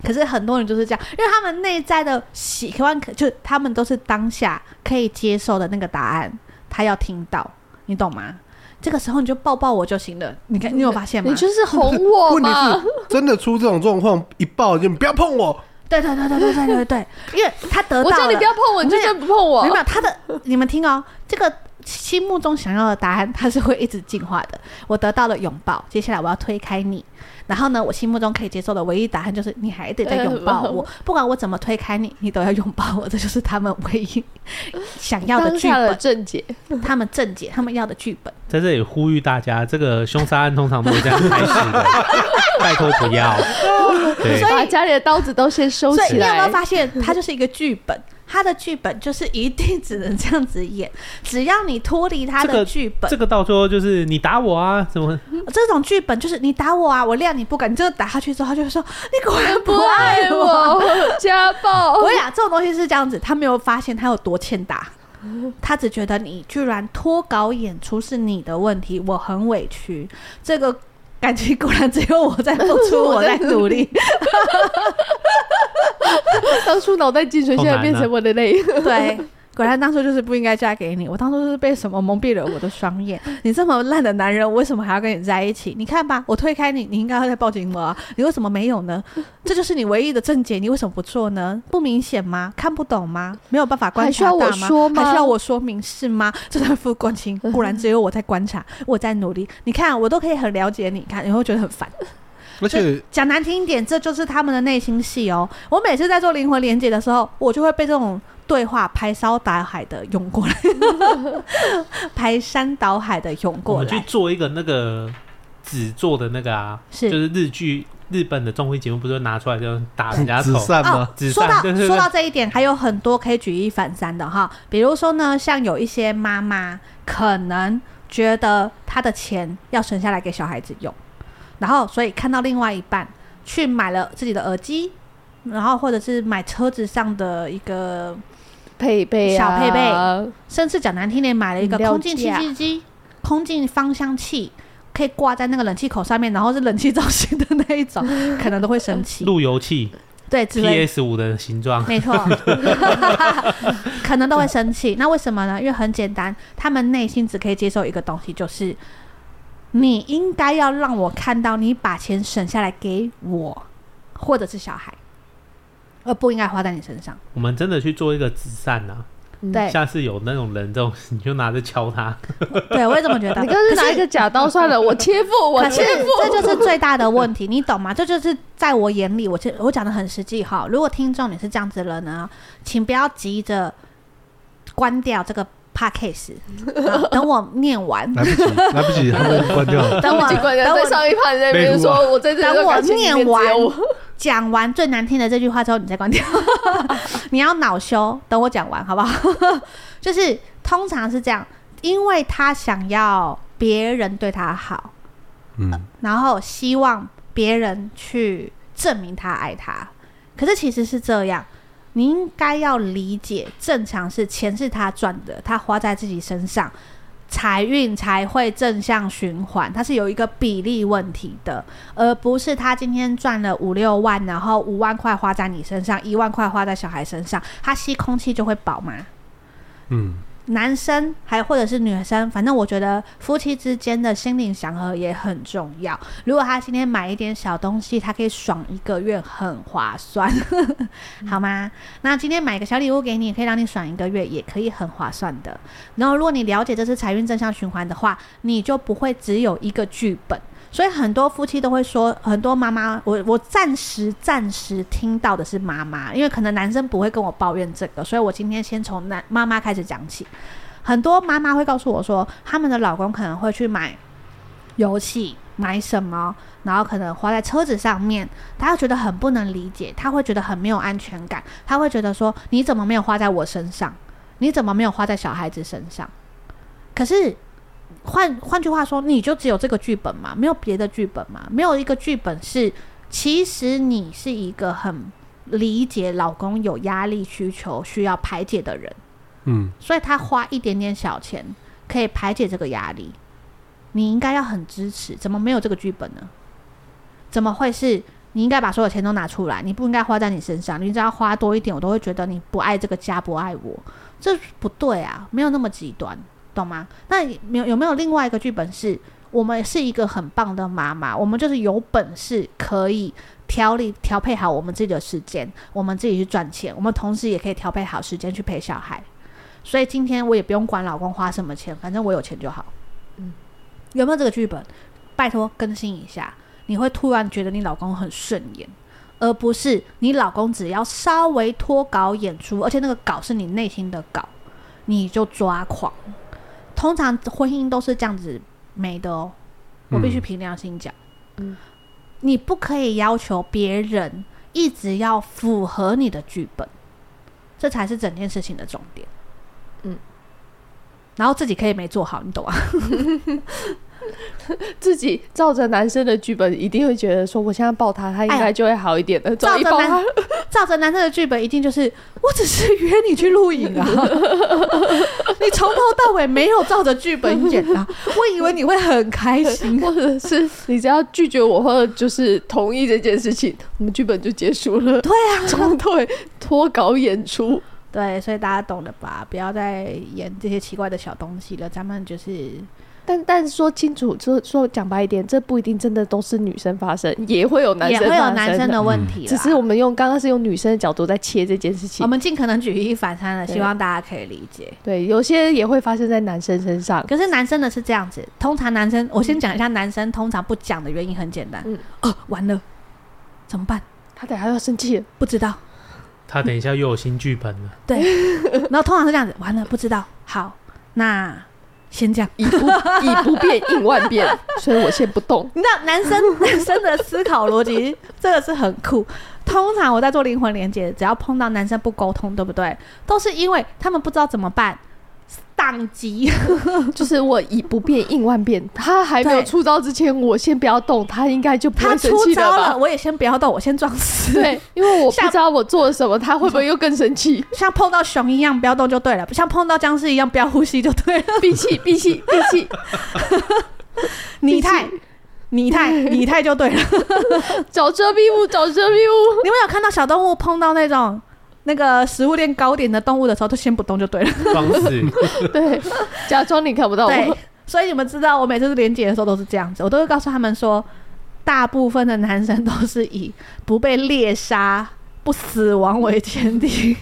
可是很多人就是这样，因为他们内在的喜欢，就他们都是当下可以接受的那个答案，他要听到，你懂吗？这个时候你就抱抱我就行了。你看，你有发现吗？你就是哄我嘛。问题是真的出这种状况，一抱就不要碰我。对对对对对对对对，因为他得到了。我叫你不要碰我，你就真不碰我。没有他的，你们听哦，这个心目中想要的答案，它是会一直进化的。我得到了拥抱，接下来我要推开你。然后呢，我心目中可以接受的唯一答案就是你还得再拥抱我，不管我怎么推开你，你都要拥抱我。这就是他们唯一想要的剧本。正解，他们正解，他们要的剧本。在这里呼吁大家，这个凶杀案通常都是这样开始的，拜托不要。所以把家里的刀子都先收起来。所以你有没有发现，它就是一个剧本？他的剧本就是一定只能这样子演，只要你脱离他的剧本，这个到最后就是你打我啊，怎么？这种剧本就是你打我啊，我谅你不敢，你这个打下去之后，他就会说你果然不爱我，家暴。我跟你讲，这种东西是这样子，他没有发现他有多欠打，他只觉得你居然脱稿演出是你的问题，我很委屈。这个。感情果然只有我在付出，我在努力。当初脑袋进水，现在变成我的泪。对。果然当初就是不应该嫁给你，我当初是被什么蒙蔽了我的双眼？你这么烂的男人，我为什么还要跟你在一起？你看吧，我推开你，你应该会在报警我啊，你为什么没有呢？这就是你唯一的症结，你为什么不做呢？不明显吗？看不懂吗？没有办法观察到吗？还需要我说吗？还需要我说明是吗？这段副关情 果然只有我在观察，我在努力。你看，我都可以很了解你，看你会觉得很烦。而且讲难听一点，这就是他们的内心戏哦。我每次在做灵魂连接的时候，我就会被这种。对话排山倒海的涌过来，排山倒海的涌过来。我们去做一个那个纸做的那个啊，是就是日剧日本的综艺节目，不是拿出来就打人家 头散吗？哦、说到说到这一点，还有很多可以举一反三的哈。比如说呢，像有一些妈妈可能觉得她的钱要省下来给小孩子用，然后所以看到另外一半去买了自己的耳机，然后或者是买车子上的一个。配备、啊、小配备，甚至讲难听点，买了一个空净清净机、空净芳香器，可以挂在那个冷气口上面，然后是冷气造型的那一种，可能都会生气。路由器，对，PS 五的形状，没错，可能都会生气。那为什么呢？因为很简单，他们内心只可以接受一个东西，就是你应该要让我看到你把钱省下来给我，或者是小孩。而不应该花在你身上。我们真的去做一个慈善啊！对，下次有那种人，这 种你就拿着敲他。对，我也这么觉得。你就是拿一个假刀算了，我切腹，我切腹，这就是最大的问题，你懂吗？这就是在我眼里，我我讲的很实际哈。如果听众你是这样子的人呢，请不要急着关掉这个 podcast，等我念完。来不及，来不及，关掉。等我关掉。在上一趴那边说，我在这等我念完。讲完最难听的这句话之后，你再关掉。你要恼羞，等我讲完好不好？就是通常是这样，因为他想要别人对他好，嗯，然后希望别人去证明他爱他。可是其实是这样，你应该要理解，正常是钱是他赚的，他花在自己身上。财运才会正向循环，它是有一个比例问题的，而不是他今天赚了五六万，然后五万块花在你身上，一万块花在小孩身上，他吸空气就会饱吗？嗯。男生还或者是女生，反正我觉得夫妻之间的心灵祥和也很重要。如果他今天买一点小东西，他可以爽一个月，很划算，好吗？那今天买个小礼物给你，可以让你爽一个月，也可以很划算的。然后，如果你了解这是财运正向循环的话，你就不会只有一个剧本。所以很多夫妻都会说，很多妈妈，我我暂时暂时听到的是妈妈，因为可能男生不会跟我抱怨这个，所以我今天先从男妈妈开始讲起。很多妈妈会告诉我说，他们的老公可能会去买游戏，买什么，然后可能花在车子上面，他会觉得很不能理解，他会觉得很没有安全感，他会觉得说，你怎么没有花在我身上？你怎么没有花在小孩子身上？可是。换换句话说，你就只有这个剧本嘛？没有别的剧本嘛？没有一个剧本是，其实你是一个很理解老公有压力需求需要排解的人，嗯，所以他花一点点小钱可以排解这个压力，你应该要很支持。怎么没有这个剧本呢？怎么会是？你应该把所有钱都拿出来，你不应该花在你身上。你只要花多一点，我都会觉得你不爱这个家，不爱我，这不对啊，没有那么极端。懂吗？那有有没有另外一个剧本是，我们是一个很棒的妈妈，我们就是有本事可以调理调配好我们自己的时间，我们自己去赚钱，我们同时也可以调配好时间去陪小孩。所以今天我也不用管老公花什么钱，反正我有钱就好。嗯，有没有这个剧本？拜托更新一下，你会突然觉得你老公很顺眼，而不是你老公只要稍微脱稿演出，而且那个稿是你内心的稿，你就抓狂。通常婚姻都是这样子没的哦，我必须凭良心讲。嗯，你不可以要求别人一直要符合你的剧本，这才是整件事情的重点。嗯，然后自己可以没做好，你懂啊？自己照着男生的剧本，一定会觉得说，我现在抱他，他应该就会好一点的。照着男，照着男生的剧本，一定就是我只是约你去录影啊，你从头到尾没有照着剧本演啊，我以为你会很开心，或者是你只要拒绝我，或者就是同意这件事情，我们剧本就结束了。对啊，从头脱稿演出。对，所以大家懂了吧？不要再演这些奇怪的小东西了。咱们就是，但但是说清楚，说说讲白一点，这不一定真的都是女生发生，也会有男生，也会有男生的问题。只是我们用刚刚是用女生的角度在切这件事情，我们尽可能举一反三的，希望大家可以理解。对，有些也会发生在男生身上。可是男生的是这样子，通常男生，我先讲一下，男生通常不讲的原因很简单。嗯，哦，完了，怎么办？他等下要生气了，不知道。他等一下又有新剧本了。对，然后通常是这样子，完了不知道。好，那先这样，以不以不变应万变，所以我先不动。你知道男生 男生的思考逻辑，这个是很酷。通常我在做灵魂连接，只要碰到男生不沟通，对不对？都是因为他们不知道怎么办。当机，就是我以不变应万变。他还没有出招之前，我先不要动，他应该就不会生气了吧？他出招了，我也先不要动，我先装死。对，因为我不知道我做了什么，他会不会又更生气？像碰到熊一样不要动就对了，不像碰到僵尸一样不要呼吸就对了。闭气，闭气，闭气。拟态，拟态，拟态就对了。找遮蔽物，找遮蔽物。你们有看到小动物碰到那种？那个食物链高点的动物的时候，就先不动就对了。方式 对，假装你看不到我。对，所以你们知道，我每次连结的时候都是这样子，我都会告诉他们说，大部分的男生都是以不被猎杀、不死亡为前提，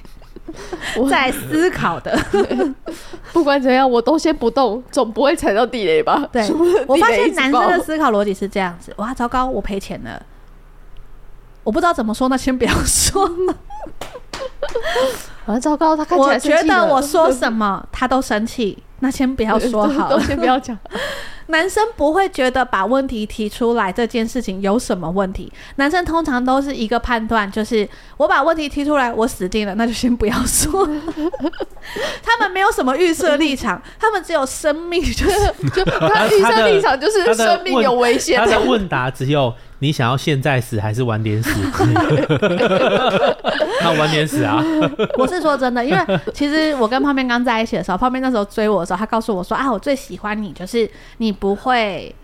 在思考的。不管怎样，我都先不动，总不会踩到地雷吧？对，我发现男生的思考逻辑是这样子。哇，糟糕，我赔钱了，我不知道怎么说，那先不要说。啊，糟糕！他看起来，我觉得我说什么他都生气，那先不要说好，都先不要讲。男生不会觉得把问题提出来这件事情有什么问题，男生通常都是一个判断，就是我把问题提出来，我死定了，那就先不要说。他们没有什么预设立场，他们只有生命，就是 就他预设立场就是生命有危险。他的问答只有。你想要现在死还是晚点死？那晚点死啊！我是说真的，因为其实我跟泡面刚在一起的时候，泡面那时候追我的时候，他告诉我说：“啊，我最喜欢你，就是你不会。”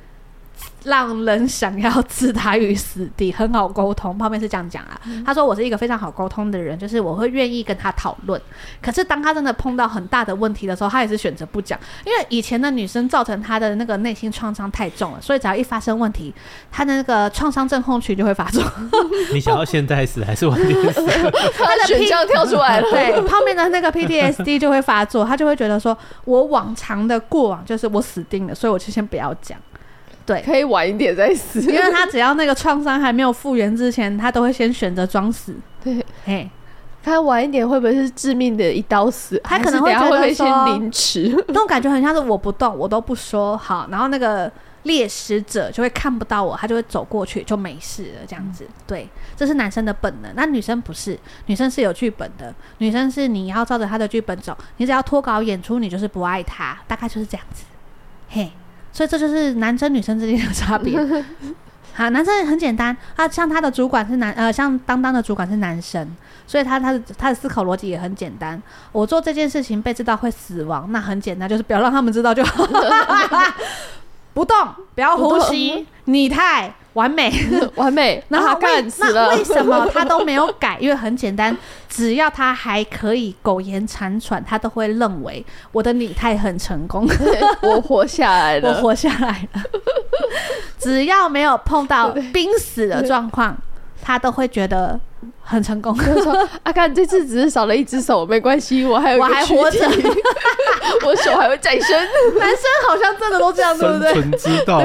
让人想要置他于死地，很好沟通。泡面是这样讲啊，嗯、他说我是一个非常好沟通的人，就是我会愿意跟他讨论。可是当他真的碰到很大的问题的时候，他也是选择不讲，因为以前的女生造成他的那个内心创伤太重了，所以只要一发生问题，他的那个创伤症候群就会发作。你想要现在死还是晚点死？他的选项跳出来了，对，泡面的那个 PTSD 就会发作，他就会觉得说，我往常的过往就是我死定了，所以我就先不要讲。对，可以晚一点再死，因为他只要那个创伤还没有复原之前，他都会先选择装死。对，嘿，他晚一点会不会是致命的一刀死？他可能会觉得会先凌迟，那种感觉很像是我不动，我都不说好，然后那个猎食者就会看不到我，他就会走过去就没事了，这样子。嗯、对，这是男生的本能，那女生不是，女生是有剧本的，女生是你要照着他的剧本走，你只要脱稿演出，你就是不爱他，大概就是这样子。嘿。所以这就是男生女生之间的差别。好，男生很简单，他像他的主管是男，呃，像当当的主管是男生，所以他他的他的思考逻辑也很简单。我做这件事情被知道会死亡，那很简单，就是不要让他们知道就好。不动，不要呼吸，拟态。完美，完美。然后他干死了，为什么他都没有改？因为很简单，只要他还可以苟延残喘，他都会认为我的拟态很成功，我活下来了，我活下来了。只要没有碰到濒死的状况，他都会觉得。很成功，就说阿干这次只是少了一只手，没关系，我还有，我还活着，我手还会再生。男生好像真的都这样，对不对？生存之道。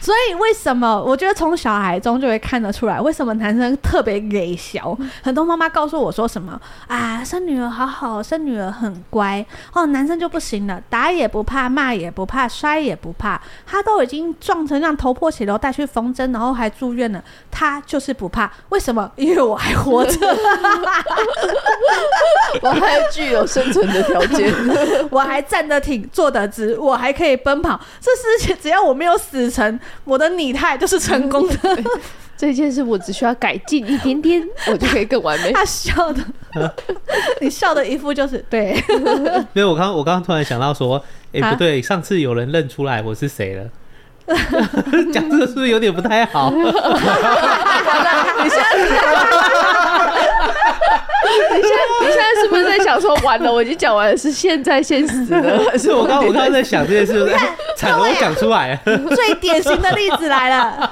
所以为什么我觉得从小孩中就会看得出来，为什么男生特别给小？很多妈妈告诉我说什么啊，生女儿好好，生女儿很乖哦，男生就不行了，打也不怕，骂也不怕，摔也不怕，他都已经撞成这样头破血流，带去缝针，然后还住院了，他就是不怕，为什么？因为我还活着，我还具有生存的条件，我还站得挺，坐得直，我还可以奔跑。这事情只要我没有死成，我的拟态就是成功的。这件事我只需要改进一点点，我就可以更完美。他笑的，你笑的一副就是对。没有，我刚我刚刚突然想到说，哎、欸，不对，上次有人认出来我是谁了。讲这个是不是有点不太好？你现在，你现在，你现在是不是在想说，完了，我已经讲完了，是现在先死了？是我刚我刚刚在想这件事，惨了，我讲出来，最典型的例子来了。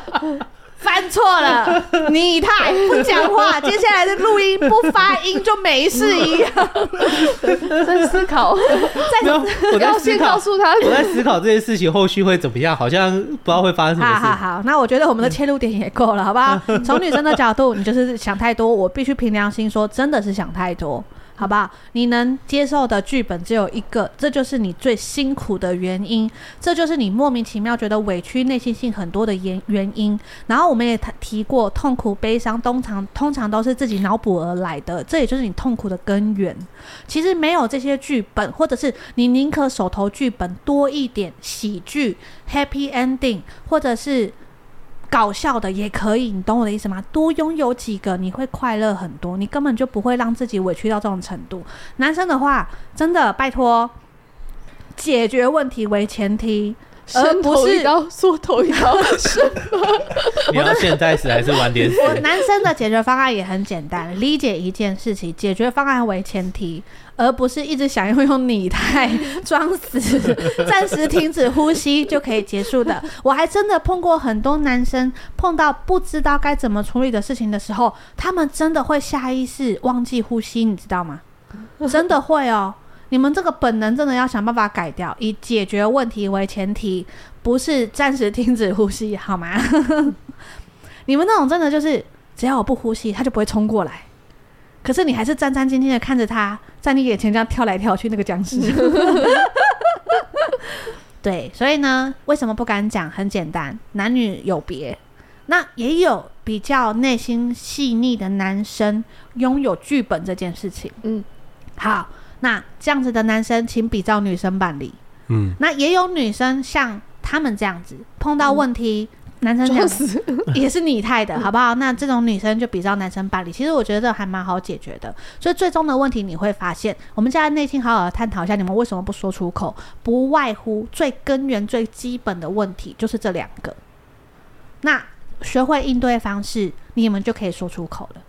犯错了，你太不讲话，接下来的录音不发音就没事一样。在思考，在我要先告诉他，我在思考这件事情后续会怎么样，好像不知道会发生什么事。好好好，那我觉得我们的切入点也够了，好不好？从女生的角度，你就是想太多，我必须凭良心说，真的是想太多。好不好？你能接受的剧本只有一个，这就是你最辛苦的原因，这就是你莫名其妙觉得委屈、内心性很多的原原因。然后我们也提过，痛苦、悲伤通常通常都是自己脑补而来的，这也就是你痛苦的根源。其实没有这些剧本，或者是你宁可手头剧本多一点喜剧、Happy Ending，或者是。搞笑的也可以，你懂我的意思吗？多拥有几个，你会快乐很多，你根本就不会让自己委屈到这种程度。男生的话，真的拜托，解决问题为前提。而不是缩头一刀，是吗？你要现在死还是晚点死？我男生的解决方案也很简单，理解一件事情，解决方案为前提，而不是一直想要用拟态装死，暂时停止呼吸就可以结束的。我还真的碰过很多男生，碰到不知道该怎么处理的事情的时候，他们真的会下意识忘记呼吸，你知道吗？真的会哦。你们这个本能真的要想办法改掉，以解决问题为前提，不是暂时停止呼吸，好吗？你们那种真的就是，只要我不呼吸，他就不会冲过来。可是你还是战战兢兢的看着他在你眼前这样跳来跳去，那个僵尸。对，所以呢，为什么不敢讲？很简单，男女有别。那也有比较内心细腻的男生拥有剧本这件事情。嗯，好。那这样子的男生，请比照女生办理。嗯，那也有女生像他们这样子，碰到问题，嗯、男生这样子 也是拟态的，好不好？那这种女生就比照男生办理。其实我觉得这还蛮好解决的。所以最终的问题你会发现，我们现在内心好好的探讨一下，你们为什么不说出口？不外乎最根源、最基本的问题就是这两个。那学会应对方式，你们就可以说出口了。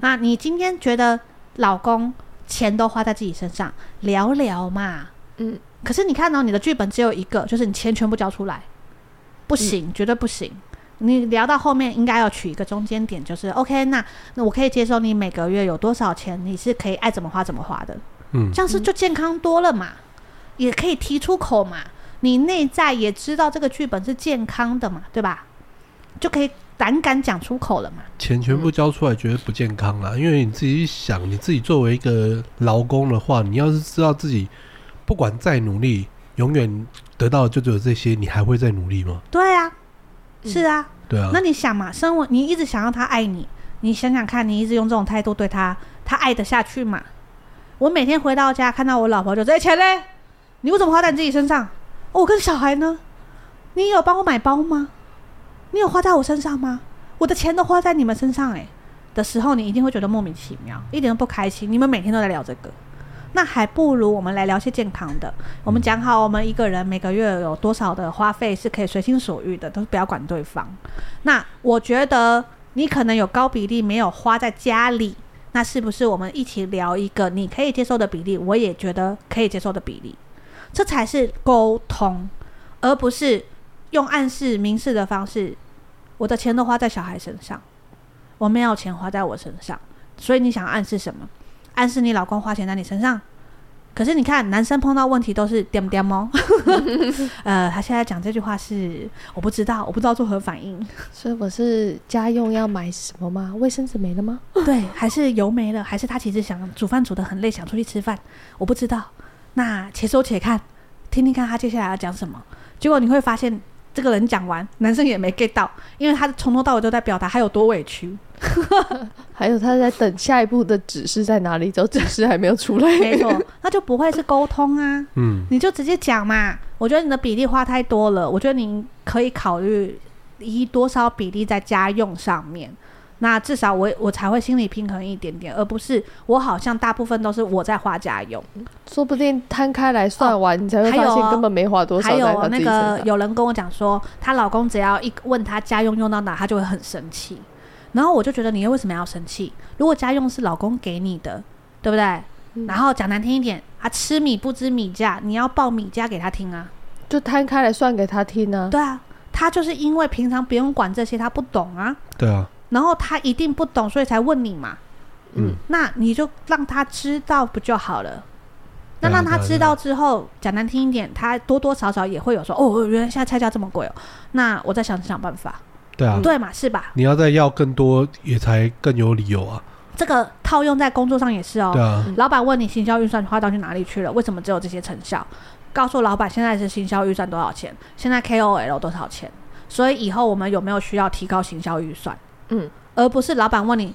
那你今天觉得老公？钱都花在自己身上，聊聊嘛。嗯，可是你看到、哦、你的剧本只有一个，就是你钱全部交出来，不行，嗯、绝对不行。你聊到后面应该要取一个中间点，就是 OK，那那我可以接受你每个月有多少钱，你是可以爱怎么花怎么花的。嗯，这样是就健康多了嘛，也可以提出口嘛。你内在也知道这个剧本是健康的嘛，对吧？就可以。胆敢讲出口了嘛？钱全部交出来，觉得不健康啦。因为你自己想，你自己作为一个劳工的话，你要是知道自己不管再努力，永远得到的就只有这些，你还会再努力吗？对啊，是啊，嗯、对啊。那你想嘛，生活你一直想要他爱你，你想想看，你一直用这种态度对他，他爱得下去吗？我每天回到家看到我老婆就说：“这钱嘞，你为什么花在你自己身上？哦，我跟小孩呢？你有帮我买包吗？”你有花在我身上吗？我的钱都花在你们身上诶，的时候，你一定会觉得莫名其妙，一点都不开心。你们每天都在聊这个，那还不如我们来聊些健康的。我们讲好，我们一个人每个月有多少的花费是可以随心所欲的，都不要管对方。那我觉得你可能有高比例没有花在家里，那是不是我们一起聊一个你可以接受的比例？我也觉得可以接受的比例，这才是沟通，而不是。用暗示、明示的方式，我的钱都花在小孩身上，我没有钱花在我身上，所以你想暗示什么？暗示你老公花钱在你身上？可是你看，男生碰到问题都是点点哦。呃，他现在讲这句话是我不知道，我不知道作何反应。所以我是家用要买什么吗？卫生纸没了吗？对，还是油没了？还是他其实想煮饭煮的很累，想出去吃饭？我不知道。那且收且看，听听看他接下来要讲什么。结果你会发现，这个人讲完，男生也没 get 到，因为他从头到尾都在表达他有多委屈。还有他在等下一步的指示在哪里，就指示还没有出来。没错，那就不会是沟通啊。嗯，你就直接讲嘛。我觉得你的比例花太多了，我觉得你可以考虑以多少比例在家用上面。那至少我我才会心里平衡一点点，而不是我好像大部分都是我在花家用。说不定摊开来算完，哦、你才会发现根本没花多少。还有那个有人跟我讲说，她老公只要一问她家用用到哪，她就会很生气。然后我就觉得，你又为什么要生气？如果家用是老公给你的，对不对？嗯、然后讲难听一点，他吃米不知米价，你要报米价给他听啊，就摊开来算给他听啊。对啊，他就是因为平常不用管这些，他不懂啊。对啊。然后他一定不懂，所以才问你嘛。嗯。那你就让他知道不就好了？那让他知道之后，讲难听一点，他多多少少也会有说，哦，原来现在菜价这么贵哦。那我再想想办法。对啊，对嘛，是吧？你要再要更多，也才更有理由啊。这个套用在工作上也是哦。对啊，老板问你行销预算花到去哪里去了？为什么只有这些成效？告诉老板现在是行销预算多少钱？现在 KOL 多少钱？所以以后我们有没有需要提高行销预算？嗯，而不是老板问你，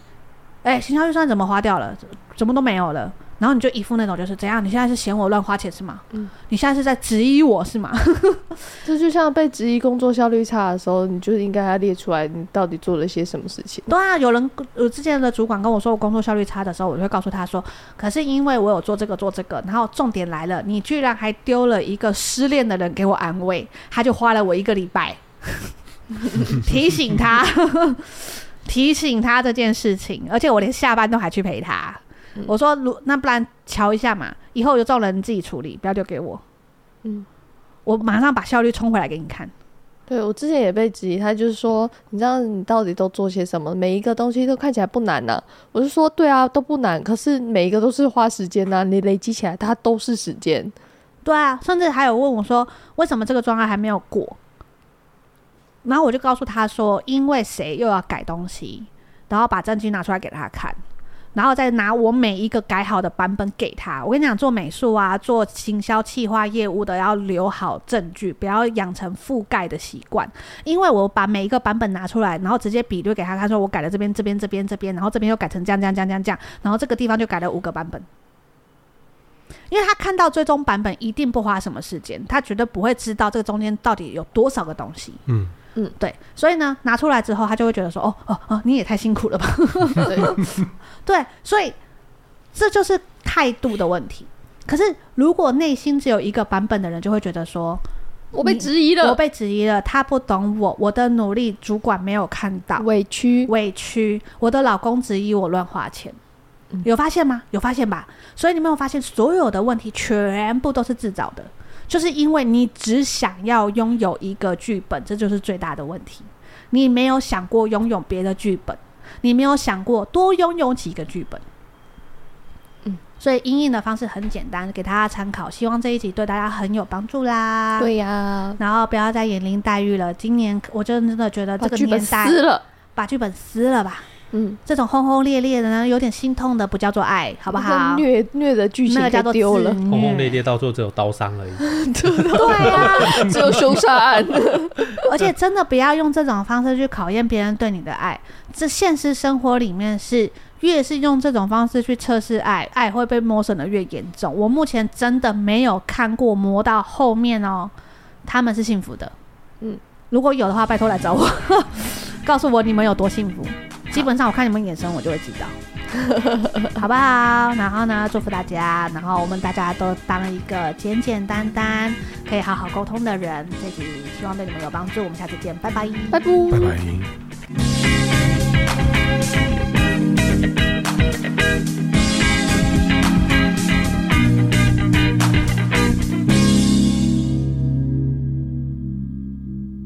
哎，行销预算怎么花掉了？怎么都没有了？然后你就一副那种就是怎样？你现在是嫌我乱花钱是吗？嗯，你现在是在质疑我是吗？这就像被质疑工作效率差的时候，你就应该要列出来你到底做了些什么事情。对啊，有人我之前的主管跟我说我工作效率差的时候，我就会告诉他说，可是因为我有做这个做这个，然后重点来了，你居然还丢了一个失恋的人给我安慰，他就花了我一个礼拜 提醒他 提醒他这件事情，而且我连下班都还去陪他。嗯、我说，如那不然瞧一下嘛，以后有这种人你自己处理，不要丢给我。嗯，我马上把效率冲回来给你看。对，我之前也被质疑，他就是说，你知道你到底都做些什么？每一个东西都看起来不难呢、啊。我就说，对啊，都不难，可是每一个都是花时间呐、啊，你累积起来它都是时间。对啊，甚至还有问我说，为什么这个状态还没有过？然后我就告诉他说，因为谁又要改东西，然后把证据拿出来给他看。然后再拿我每一个改好的版本给他。我跟你讲，做美术啊，做行销企划业务的，要留好证据，不要养成覆盖的习惯。因为我把每一个版本拿出来，然后直接比对给他看，说我改了这边、这边、这边、这边，然后这边又改成这样、这样、这样、这样、然后这个地方就改了五个版本。因为他看到最终版本一定不花什么时间，他绝对不会知道这个中间到底有多少个东西。嗯。嗯，对，所以呢，拿出来之后，他就会觉得说，哦哦哦，你也太辛苦了吧？对，所以这就是态度的问题。可是，如果内心只有一个版本的人，就会觉得说，我被质疑了，我被质疑了，他不懂我，我的努力主管没有看到，委屈委屈，我的老公质疑我乱花钱，有发现吗？有发现吧？所以你没有发现，所有的问题全部都是自找的。就是因为你只想要拥有一个剧本，这就是最大的问题。你没有想过拥有别的剧本，你没有想过多拥有几个剧本。嗯，所以阴影的方式很简单，给大家参考。希望这一集对大家很有帮助啦。对呀、啊，然后不要再严厉待遇了。今年我真的觉得这个年代，把剧本撕了，把剧本撕了吧。嗯，这种轰轰烈烈的呢，有点心痛的，不叫做爱，好不好？虐虐的剧情那个叫做丢了，轰轰烈烈到最后只有刀伤而已。对啊，只有凶杀案。而且真的不要用这种方式去考验别人对你的爱。这现实生活里面是越是用这种方式去测试爱，爱会被磨损的越严重。我目前真的没有看过磨到后面哦，他们是幸福的。嗯，如果有的话，拜托来找我，告诉我你们有多幸福。基本上我看你们眼神我就会知道。好不好？然后呢祝福大家然后我们大家都当一个简简单单可以好好沟通的人这期希望对你们有帮助我们下次见拜拜。拜拜。